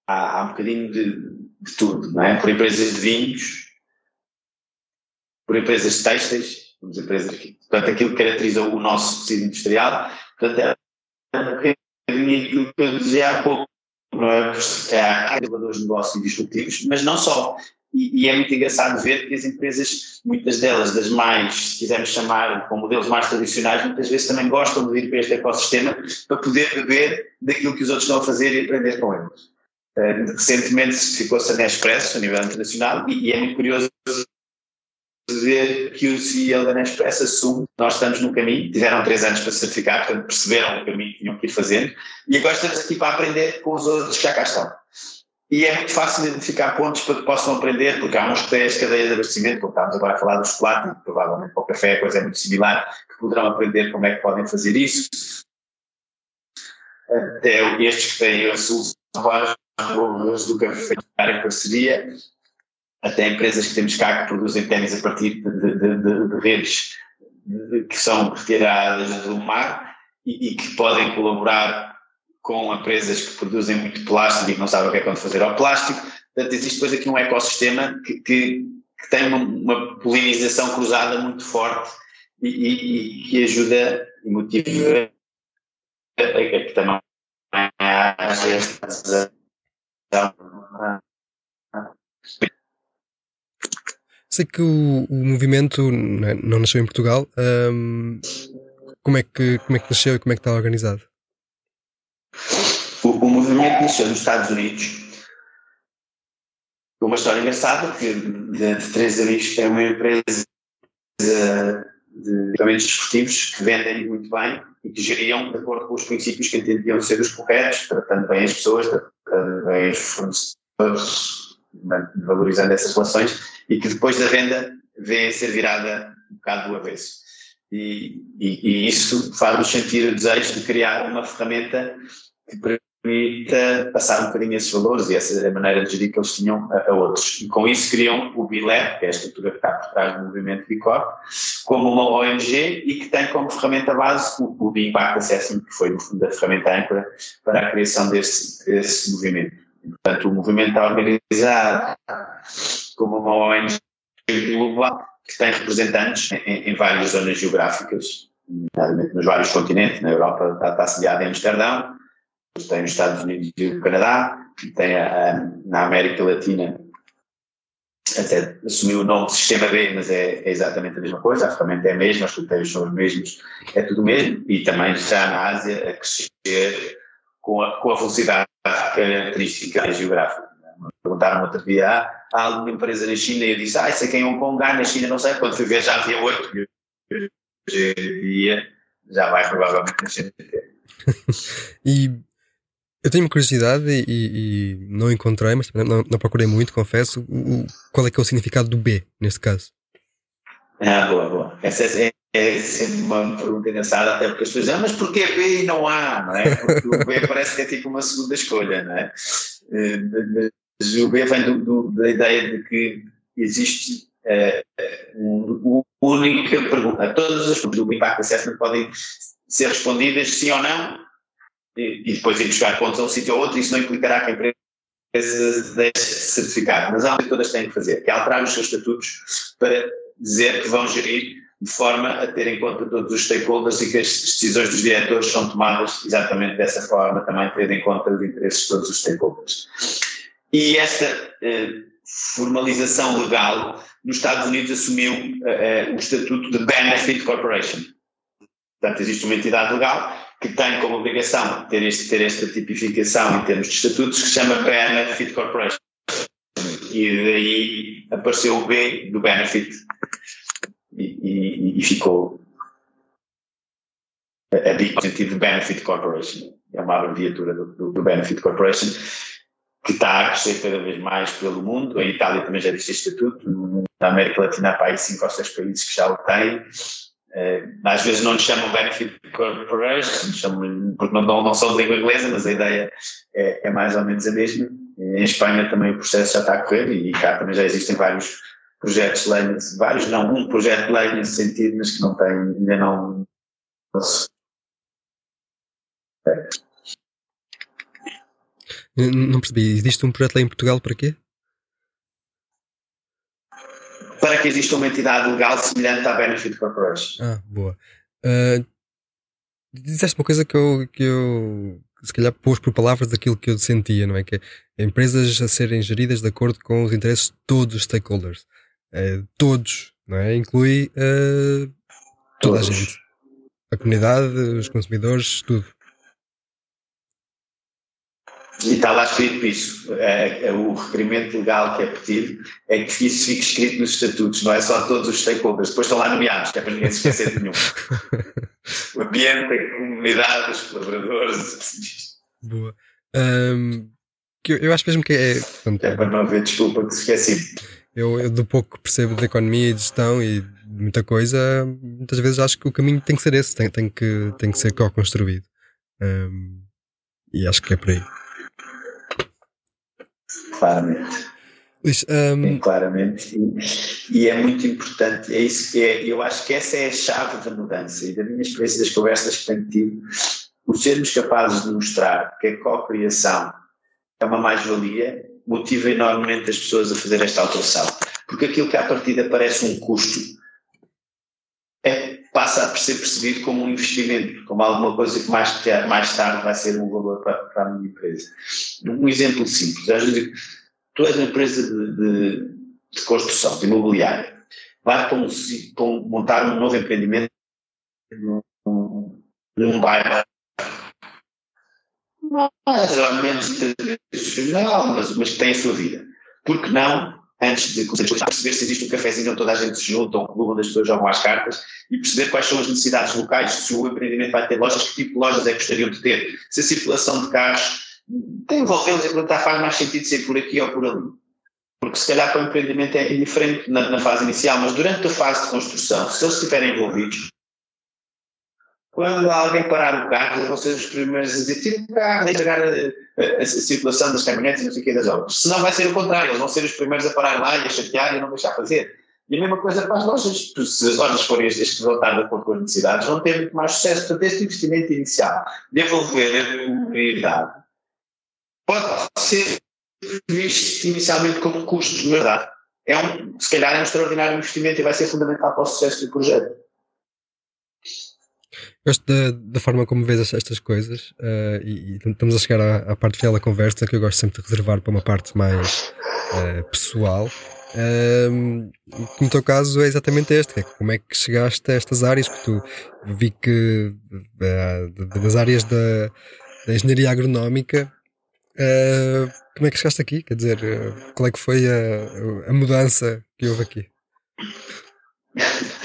há, há um bocadinho de, tudo, não é? Por empresas de vinhos, por empresas têxteis, empresas que, portanto, aquilo que caracteriza o nosso tecido industrial, portanto, é um bocadinho aquilo que eu dizia há pouco, não é? É há inovadores de negócios disruptivos, mas não só. E, e, é muito engraçado ver que as empresas, muitas delas, das mais, se quisermos chamar, com modelos mais tradicionais, muitas vezes também gostam de ir para este ecossistema para poder beber daquilo que os outros estão a fazer e aprender com eles. Uh, recentemente ficou-se a Nespresso a nível internacional e, e, é muito curioso ver que o CEO da Nespresso assume que nós estamos no caminho, tiveram três anos para certificar, portanto perceberam o caminho que tinham que ir fazendo e agora estamos aqui para aprender com os outros que já cá estão. E é muito fácil identificar pontos para que possam aprender, porque há uns que têm as cadeias de abastecimento, como estamos agora a falar do chocolate, provavelmente para o café a coisa é muito similar, que poderão aprender como é que podem fazer isso. Até estes que têm as soluções do café em parceria, até empresas que temos cá que produzem ténis a partir de, de, de, de redes que são retiradas do mar e, e que podem colaborar com empresas que produzem muito plástico e que não sabem o que é quando fazer ao plástico. Portanto, existe depois aqui um ecossistema que, que, que tem uma, uma, polinização cruzada muito forte e, e, e que ajuda e motiva a, que também haja Sei que o, o movimento não nasceu em Portugal. Um, como, é que, como é que nasceu e como é que está organizado? Nasceu nos Estados Unidos. Uma história engraçada, que de, de três amigos têm uma empresa de equipamentos desportivos que vendem muito bem e que geriam de acordo com os princípios que entendiam ser os corretos, tratando bem as pessoas, tratando bem os fornecedores, valorizando essas relações e que depois da venda a ser virada um bocado do avesso. E, e, e isso faz-nos sentir o desejo de criar uma ferramenta que permita passar um bocadinho esses valores e essa maneira de gerir que eles tinham a, a outros. E com isso criam o BILEP, que é a estrutura que está por trás do movimento BICOR, como uma ONG e que tem como ferramenta base o, o Impact Assessment, que foi no fundo a ferramenta âncora para a criação desse, desse movimento. Portanto, o movimento está organizado como uma ONG global que tem representantes em, em várias zonas geográficas, nos vários continentes, na Europa está, está em Amsterdão, tem os Estados Unidos e o Canadá, tem a, a, na América Latina até assumiu o nome de Sistema B, mas é, é, exatamente a mesma coisa, a ferramenta é a mesma, os critérios são os mesmos, é tudo o mesmo, e também já na Ásia a crescer com a, com a velocidade característica geográfica. Perguntaram outro dia, ah, há alguma empresa na China? E eu disse, ah, isso quem é um Kong, na China não sei, quando fui ver já havia oito, hoje dia já vai provavelmente nascer. (laughs) e eu tenho curiosidade e, e, não encontrei, mas não, não procurei muito, confesso. O, qual é que é o significado do B, neste caso? Ah, boa, boa. Essa é, é sempre uma pergunta engraçada, até porque as pessoas dizem, ah, mas porquê B e não A, não é? Porque o B (laughs) parece que é tipo uma segunda escolha, não é? Eh, mas o B vem do, do, da ideia de que existe uh, uma única pergunta. Todas as perguntas do Impact Assessment podem ser respondidas sim ou não, e, e depois ir buscar pontos a um sítio ou outro, isso não implicará que a empresa deixe certificado, mas há uma que todas têm que fazer, que é alterar os seus estatutos para dizer que vão gerir de forma a ter em conta todos os stakeholders e que as decisões dos diretores são tomadas exatamente dessa forma, também ter em conta os interesses de todos os stakeholders. E esta eh, formalização legal nos Estados Unidos assumiu eh, o estatuto de Benefit Corporation. Portanto, existe uma entidade legal que tem como obrigação ter, este, ter esta tipificação em termos de estatutos que se chama Benefit Corporation. E daí apareceu o B do Benefit e, e, e ficou a BIC sentido Benefit Corporation. É uma abreviatura do, do, Benefit Corporation que está a crescer cada vez mais pelo mundo. Em Itália também já existe este estatuto, na América Latina há países, cinco ou seis países que já o têm. Uh, às vezes não nos chamam Benefit Corporation, porque não, não, são de língua inglesa, mas a ideia é, é, mais ou menos a mesma. Em Espanha também o processo já está a correr e cá também já existem vários projetos de lei, vários não, um projeto de lei nesse sentido, mas que não tem, ainda não. Não percebi, existe um projeto de lei em Portugal para quê? Para que exista uma entidade legal semelhante à Benefit Corporation. Ah, boa. Uh, disseste uma coisa que eu, que eu se calhar pôs por palavras aquilo que eu sentia, não é? Que é empresas a serem geridas de acordo com os interesses de todos os stakeholders. Uh, todos, não é? Inclui uh, toda todos. a gente. A comunidade, os consumidores, tudo. E está lá escrito isso. É, é, o requerimento legal que é pedido é que isso fique escrito nos estatutos, não é só todos os stakeholders. Depois estão lá nomeados, que é para ninguém se esquecer de nenhum. (laughs) o ambiente, a comunidade, os colaboradores. Boa. Um, eu, eu, acho mesmo que é. É para não haver desculpa que se esqueci. Eu, eu, do pouco que percebo de economia e de gestão e de muita coisa, muitas vezes acho que o caminho tem que ser esse, tem, tem, que, tem que ser co-construído. Um, e acho que é por aí claramente. Luís, um... é, claramente. E, e, é muito importante, é isso que é, eu acho que essa é a chave da mudança e da minha experiência das conversas que tenho tido, o sermos capazes de mostrar que a co-criação é uma mais-valia, motiva enormemente as pessoas a fazer esta alteração. Porque aquilo que à partida parece um custo passa a ser percebido como um investimento, como alguma coisa que mais, mais tarde vai ser um valor para, para a minha empresa. Um exemplo simples, às vezes tu és uma empresa de, de, de construção, de imobiliária, vai para, um, para um, montar um novo empreendimento num, bairro mais ou menos tradicional, mas, mas tem a sua vida. Por que não antes de perceber se existe um cafezinho onde toda a gente se junta, um clube onde as pessoas jogam as cartas e perceber quais são as necessidades locais, se o empreendimento vai ter lojas, que tipo de lojas é que gostariam de ter, se a circulação de carros tem envolvê-los e perguntar faz mais sentido ser por aqui ou por ali. Porque se calhar para o empreendimento é indiferente na, na fase inicial, mas durante a fase de construção, se eles estiverem envolvidos, quando alguém parar o carro, vão ser os primeiros a dizer: tira o carro, deixa a, a, a, circulação das caminhonetes e não sei o que das obras. Senão vai ser o contrário, eles vão ser os primeiros a parar lá e a chatear e não deixar fazer. E a mesma coisa para as lojas. Se as lojas forem as que vão de acordo com as necessidades, vão ter muito mais sucesso. Portanto, este investimento inicial de envolver a comunidade pode ser visto inicialmente como custo, de verdade. É um, se calhar é um extraordinário investimento e vai ser fundamental para o sucesso do projeto. Gosto da, forma como vês estas coisas uh, e, e, estamos a chegar à, à, parte final da conversa que eu gosto sempre de reservar para uma parte mais uh, pessoal. Um, no teu caso é exatamente este, é como é que chegaste a estas áreas, que tu vi que uh, das áreas da, da engenharia agronómica, uh, como é que chegaste aqui? Quer dizer, qual é que foi a, a mudança que houve aqui? (laughs)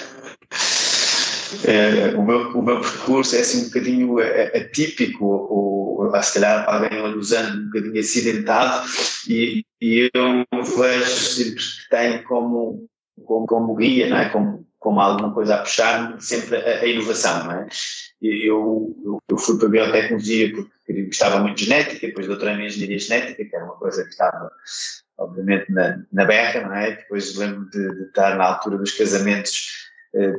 É, o, meu, o meu percurso é assim um bocadinho atípico, ou, ou se calhar alguém usando um bocadinho acidentado, e, e eu vejo sempre que tem como, como, como guia, não é? como, como alguma coisa a puxar sempre a, a inovação. Não é? eu, eu, eu fui para a biotecnologia porque gostava muito de genética, depois doutorei em engenharia genética, que era uma coisa que estava obviamente na, na berra, não é? Depois lembro de, de estar na altura dos casamentos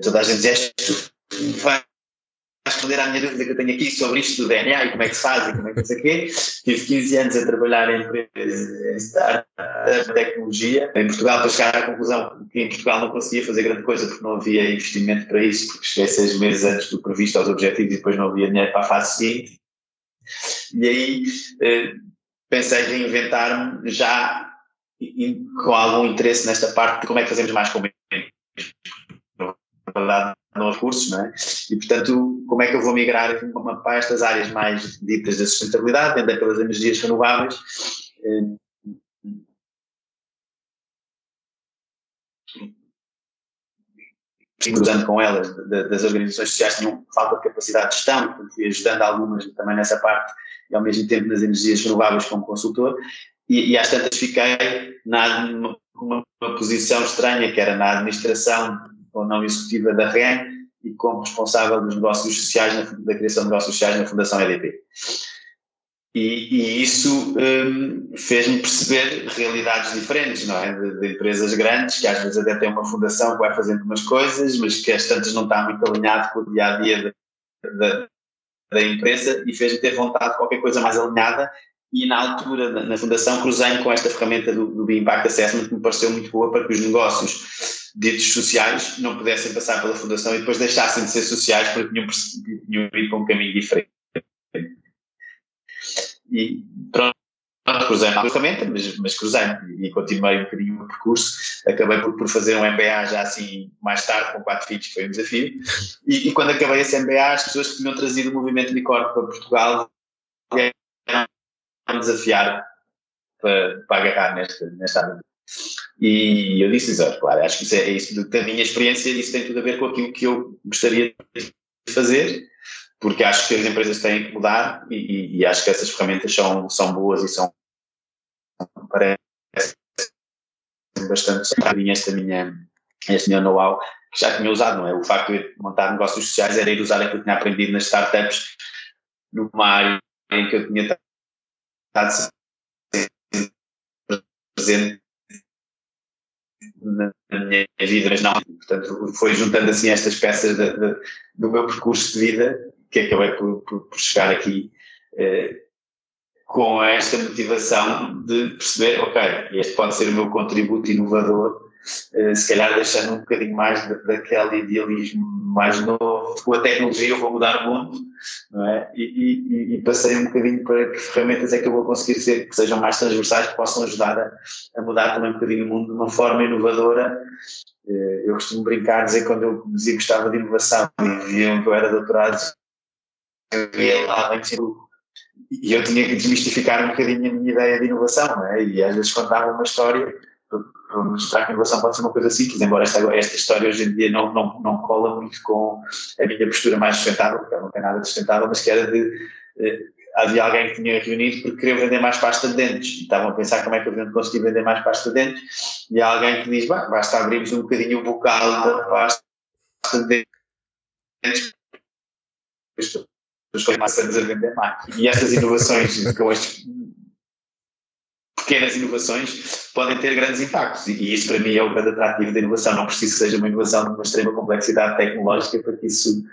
toda a gente dizia, vai responder à minha dúvida que eu tenho aqui sobre isto do DNA e como é que se faz e como é que não sei o quê. Tive 15 anos a trabalhar em empresas, em startups de tecnologia. Em Portugal, para chegar à conclusão que em Portugal não conseguia fazer grande coisa porque não havia investimento para isso, porque cheguei seis meses antes do previsto aos objetivos e depois não havia dinheiro para a fase seguinte. E aí eh, pensei em reinventar-me já com algum interesse nesta parte de como é que fazemos mais com verdade não recursos, não é? E, portanto, como é que eu vou migrar para estas áreas mais ditas da sustentabilidade, dentro daquelas energias renováveis? cruzando com elas das organizações sociais tinham falta de capacidade de gestão, portanto fui ajudando algumas também nessa parte e ao mesmo tempo nas energias renováveis como consultor e, e às tantas fiquei numa posição estranha que era na administração ou não executiva da REN e como responsável dos negócios sociais, na, da criação de negócios sociais na Fundação EDP. E, e isso um, fez-me perceber realidades diferentes, não é? De, de, empresas grandes, que às vezes até têm uma fundação que vai fazendo umas coisas, mas que às tantas não está muito alinhado com o dia a dia da, da empresa e fez-me ter vontade de qualquer coisa mais alinhada. E na altura, na, fundação, cruzei com esta ferramenta do, do Impact Assessment que me pareceu muito boa para que os negócios ditos sociais não pudessem passar pela fundação e depois deixassem de ser sociais porque tinham, tinham ido para um caminho diferente. E pronto, cruzei na ferramenta, mas, mas cruzei e continuei um bocadinho o percurso. Acabei por, por fazer um MBA já assim mais tarde, com quatro filhos, foi um desafio. E, e quando acabei esse MBA, as pessoas que tinham trazido o movimento Bicorp para Portugal desafiar para, para agarrar nesta, nesta área e eu disse, olha, claro, acho que isso é, é isso da minha experiência, isso tem tudo a ver com aquilo que eu gostaria de fazer, porque acho que as empresas têm que mudar e, e acho que essas ferramentas são, são boas e são, parece bastante esta minha, este meu know-how que já tinha usado, não é? O facto de montar negócios sociais era ir usar aquilo que tinha aprendido nas startups numa área em que eu tinha estado presente na minha vida, mas não. Portanto, foi juntando assim estas peças de, de, do meu percurso de vida que acabei por, por, por chegar aqui eh, com esta motivação de perceber, ok, este pode ser o meu contributo inovador se calhar deixando um bocadinho mais daquele idealismo mais novo, com a tecnologia eu vou mudar o mundo, não é? E, e, e, passei um bocadinho para que ferramentas é que eu vou conseguir ser, que sejam mais transversais, que possam ajudar a, a mudar também um bocadinho o mundo de uma forma inovadora. Eh, eu costumo brincar, dizer quando eu dizia que gostava de inovação e viam que eu era doutorado, eu lá bem e eu tinha que desmistificar um bocadinho a minha ideia de inovação, é? E às vezes contava uma história mostrar que a inovação pode ser uma coisa simples, embora esta, esta história hoje em dia não, não, não cola muito com a minha postura mais sustentável, porque ela não tem nada de sustentável, mas que era de. Eh, havia alguém que tinha reunido porque queria vender mais pasta de dentes e estavam a pensar como é que eu conseguir vender mais pasta de dentes e há alguém que diz, basta abrirmos um bocadinho o bocal da pasta de dentes as pessoas começam a vender mais. E essas inovações com estes pequenas inovações podem ter grandes impactos. E isso, para mim, é o grande atrativo da inovação. Não preciso que seja uma inovação de uma extrema complexidade tecnológica para que isso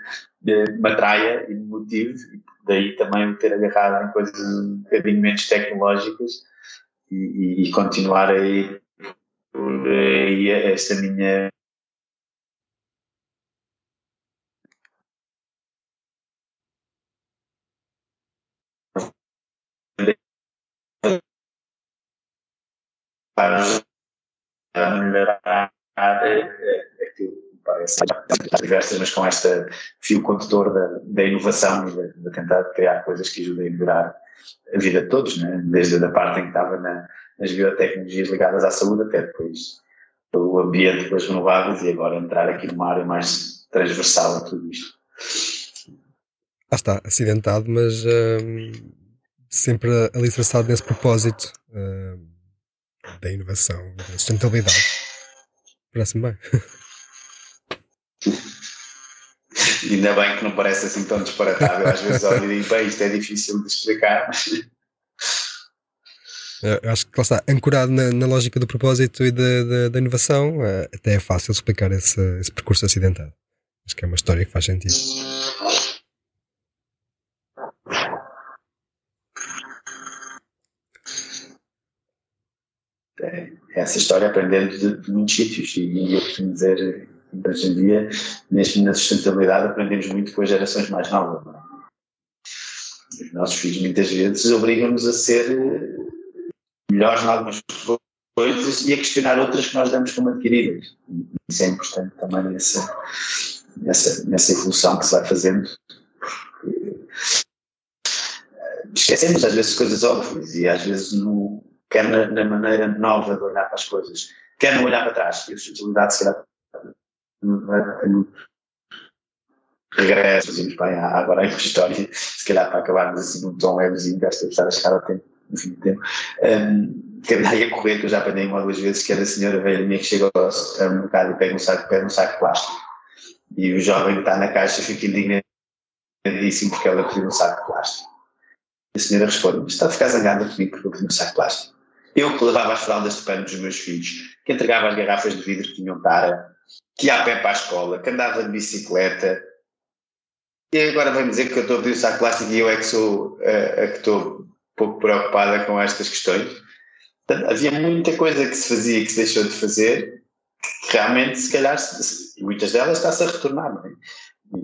eh, me atraia e me motive. Daí também ter agarrado em coisas um bocadinho menos tecnológicas e, e, e continuar aí por aí esta minha melhorar é, é aquilo que parece diversas, mas com este fio condutor da, da inovação e de, de, tentar criar coisas que ajudem a melhorar a vida de todos, né? desde a parte em que estava na, nas biotecnologias ligadas à saúde até depois o ambiente das renováveis e agora entrar aqui numa área mais transversal a tudo isto. Ah, está, acidentado, mas uh, sempre alicerçado nesse propósito uh, da inovação, da sustentabilidade. Parece-me bem. (laughs) (laughs) Ainda bem que não parece assim tão disparatado. Às vezes olho e digo, bem, isto é difícil de explicar. Eu acho que lá está, ancorado na, na lógica do propósito e da, da, inovação, eh, até é fácil explicar esse, esse percurso acidentado. Acho que é uma história que faz sentido. É, essa história aprendendo de, de muitos sítios e eu costumo dizer hoje em dia, neste, na sustentabilidade aprendemos muito com as gerações mais novas. É? Os nossos filhos muitas vezes obrigam-nos a ser melhores em algumas coisas e a questionar outras que nós damos como adquiridas. Isso é importante também nessa, nessa, nessa evolução que se vai fazendo. Esquecemos às vezes coisas óbvias e às vezes no, quer na, na, maneira nova de olhar para as coisas, quer não olhar para trás. E a sustentabilidade, se calhar, regresso, dizemos, bem, agora é uma história, se calhar para acabarmos assim num tom levezinho, gosto de estar a chegar ao tempo no fim do tempo, um, andei a correr, que eu já apanhei uma ou duas vezes, que era a senhora velha que chega ao mercado e pega um saco, pega um saco de plástico. E o jovem que está na caixa fica indignadíssimo porque ela pediu um saco de plástico. A senhora responde, está a ficar zangada comigo porque eu pedi um saco de plástico. Eu que levava as fraldas de pano dos meus filhos, que entregava as garrafas de vidro que tinham tara, que ia a pé para a escola, que andava de bicicleta, e agora vem dizer que eu estou a pedir o saco plástico e eu é que sou a, a que estou pouco preocupada com estas questões. Portanto, havia muita coisa que se fazia que se deixou de fazer, que realmente, se calhar, muitas delas está-se a retornar. Não é?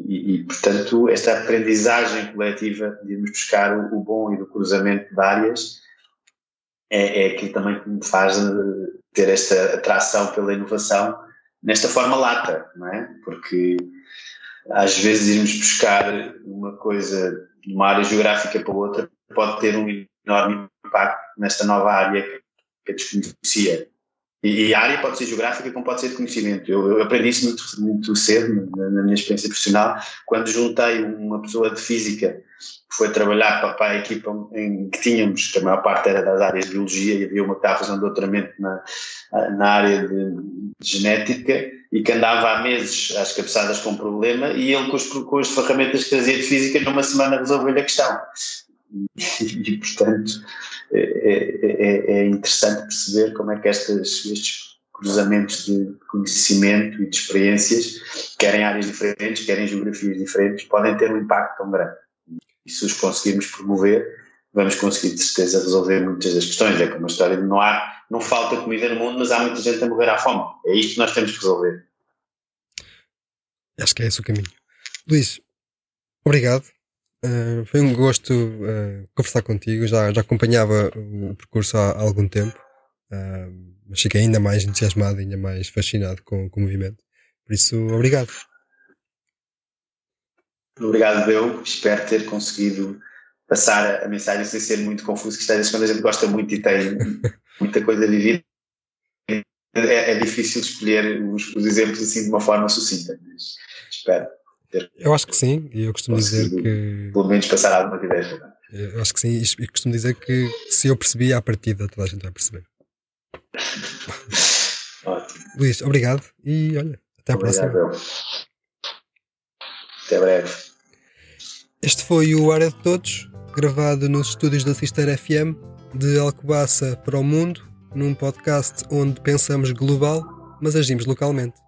E, e, portanto, esta aprendizagem coletiva de irmos buscar o, o bom e do cruzamento de áreas é, é aquilo também que me faz eh, ter esta atração pela inovação nesta forma lata, não é? Porque às vezes irmos buscar uma coisa de uma área geográfica para outra pode ter um enorme impacto nesta nova área que eu desconhecia. E, e a área pode ser geográfica como pode ser de conhecimento. Eu, eu aprendi isso muito, muito cedo na, na, minha experiência profissional, quando juntei uma pessoa de física que foi trabalhar para, para a equipa em, que tínhamos, que a maior parte era das áreas de biologia, e havia uma que estava fazendo doutoramento na, na área de, de genética, e que andava há meses às cabeçadas com um problema, e ele com, os, com as ferramentas que trazia de física, numa semana resolveu-lhe a questão e, portanto, é, é, é, é, interessante perceber como é que estas, estes cruzamentos de conhecimento e de experiências, querem áreas diferentes, querem geografias diferentes, podem ter um impacto tão grande. E se os conseguirmos promover, vamos conseguir de certeza resolver muitas das questões. É como a história de não há, não falta comida no mundo, mas há muita gente a morrer à fome. É isto que nós temos que resolver. Acho que é esse o caminho. Luís, obrigado Uh, foi um gosto uh, conversar contigo. Já, já acompanhava o percurso há, há algum tempo, uh, mas fiquei ainda mais entusiasmado, ainda mais fascinado com, com o movimento. Por isso, obrigado. Obrigado, eu. Espero ter conseguido passar a mensagem sem ser muito confuso, que às quando a gente gosta muito e tem (laughs) muita coisa vivida, é, é difícil escolher os, os exemplos assim de uma forma sucinta, mas espero eu acho que sim, e eu costumo dizer que. Pelo menos passar alguma ideia. Eu acho que sim, e costumo dizer que se eu percebi à partida, toda a gente vai perceber. (laughs) Ótimo. Luís, obrigado e olha, até à obrigado, próxima. Até breve. Este foi o Área de Todos, gravado nos estúdios da Cister FM, de Alcobaça para o mundo, num podcast onde pensamos global, mas agimos localmente.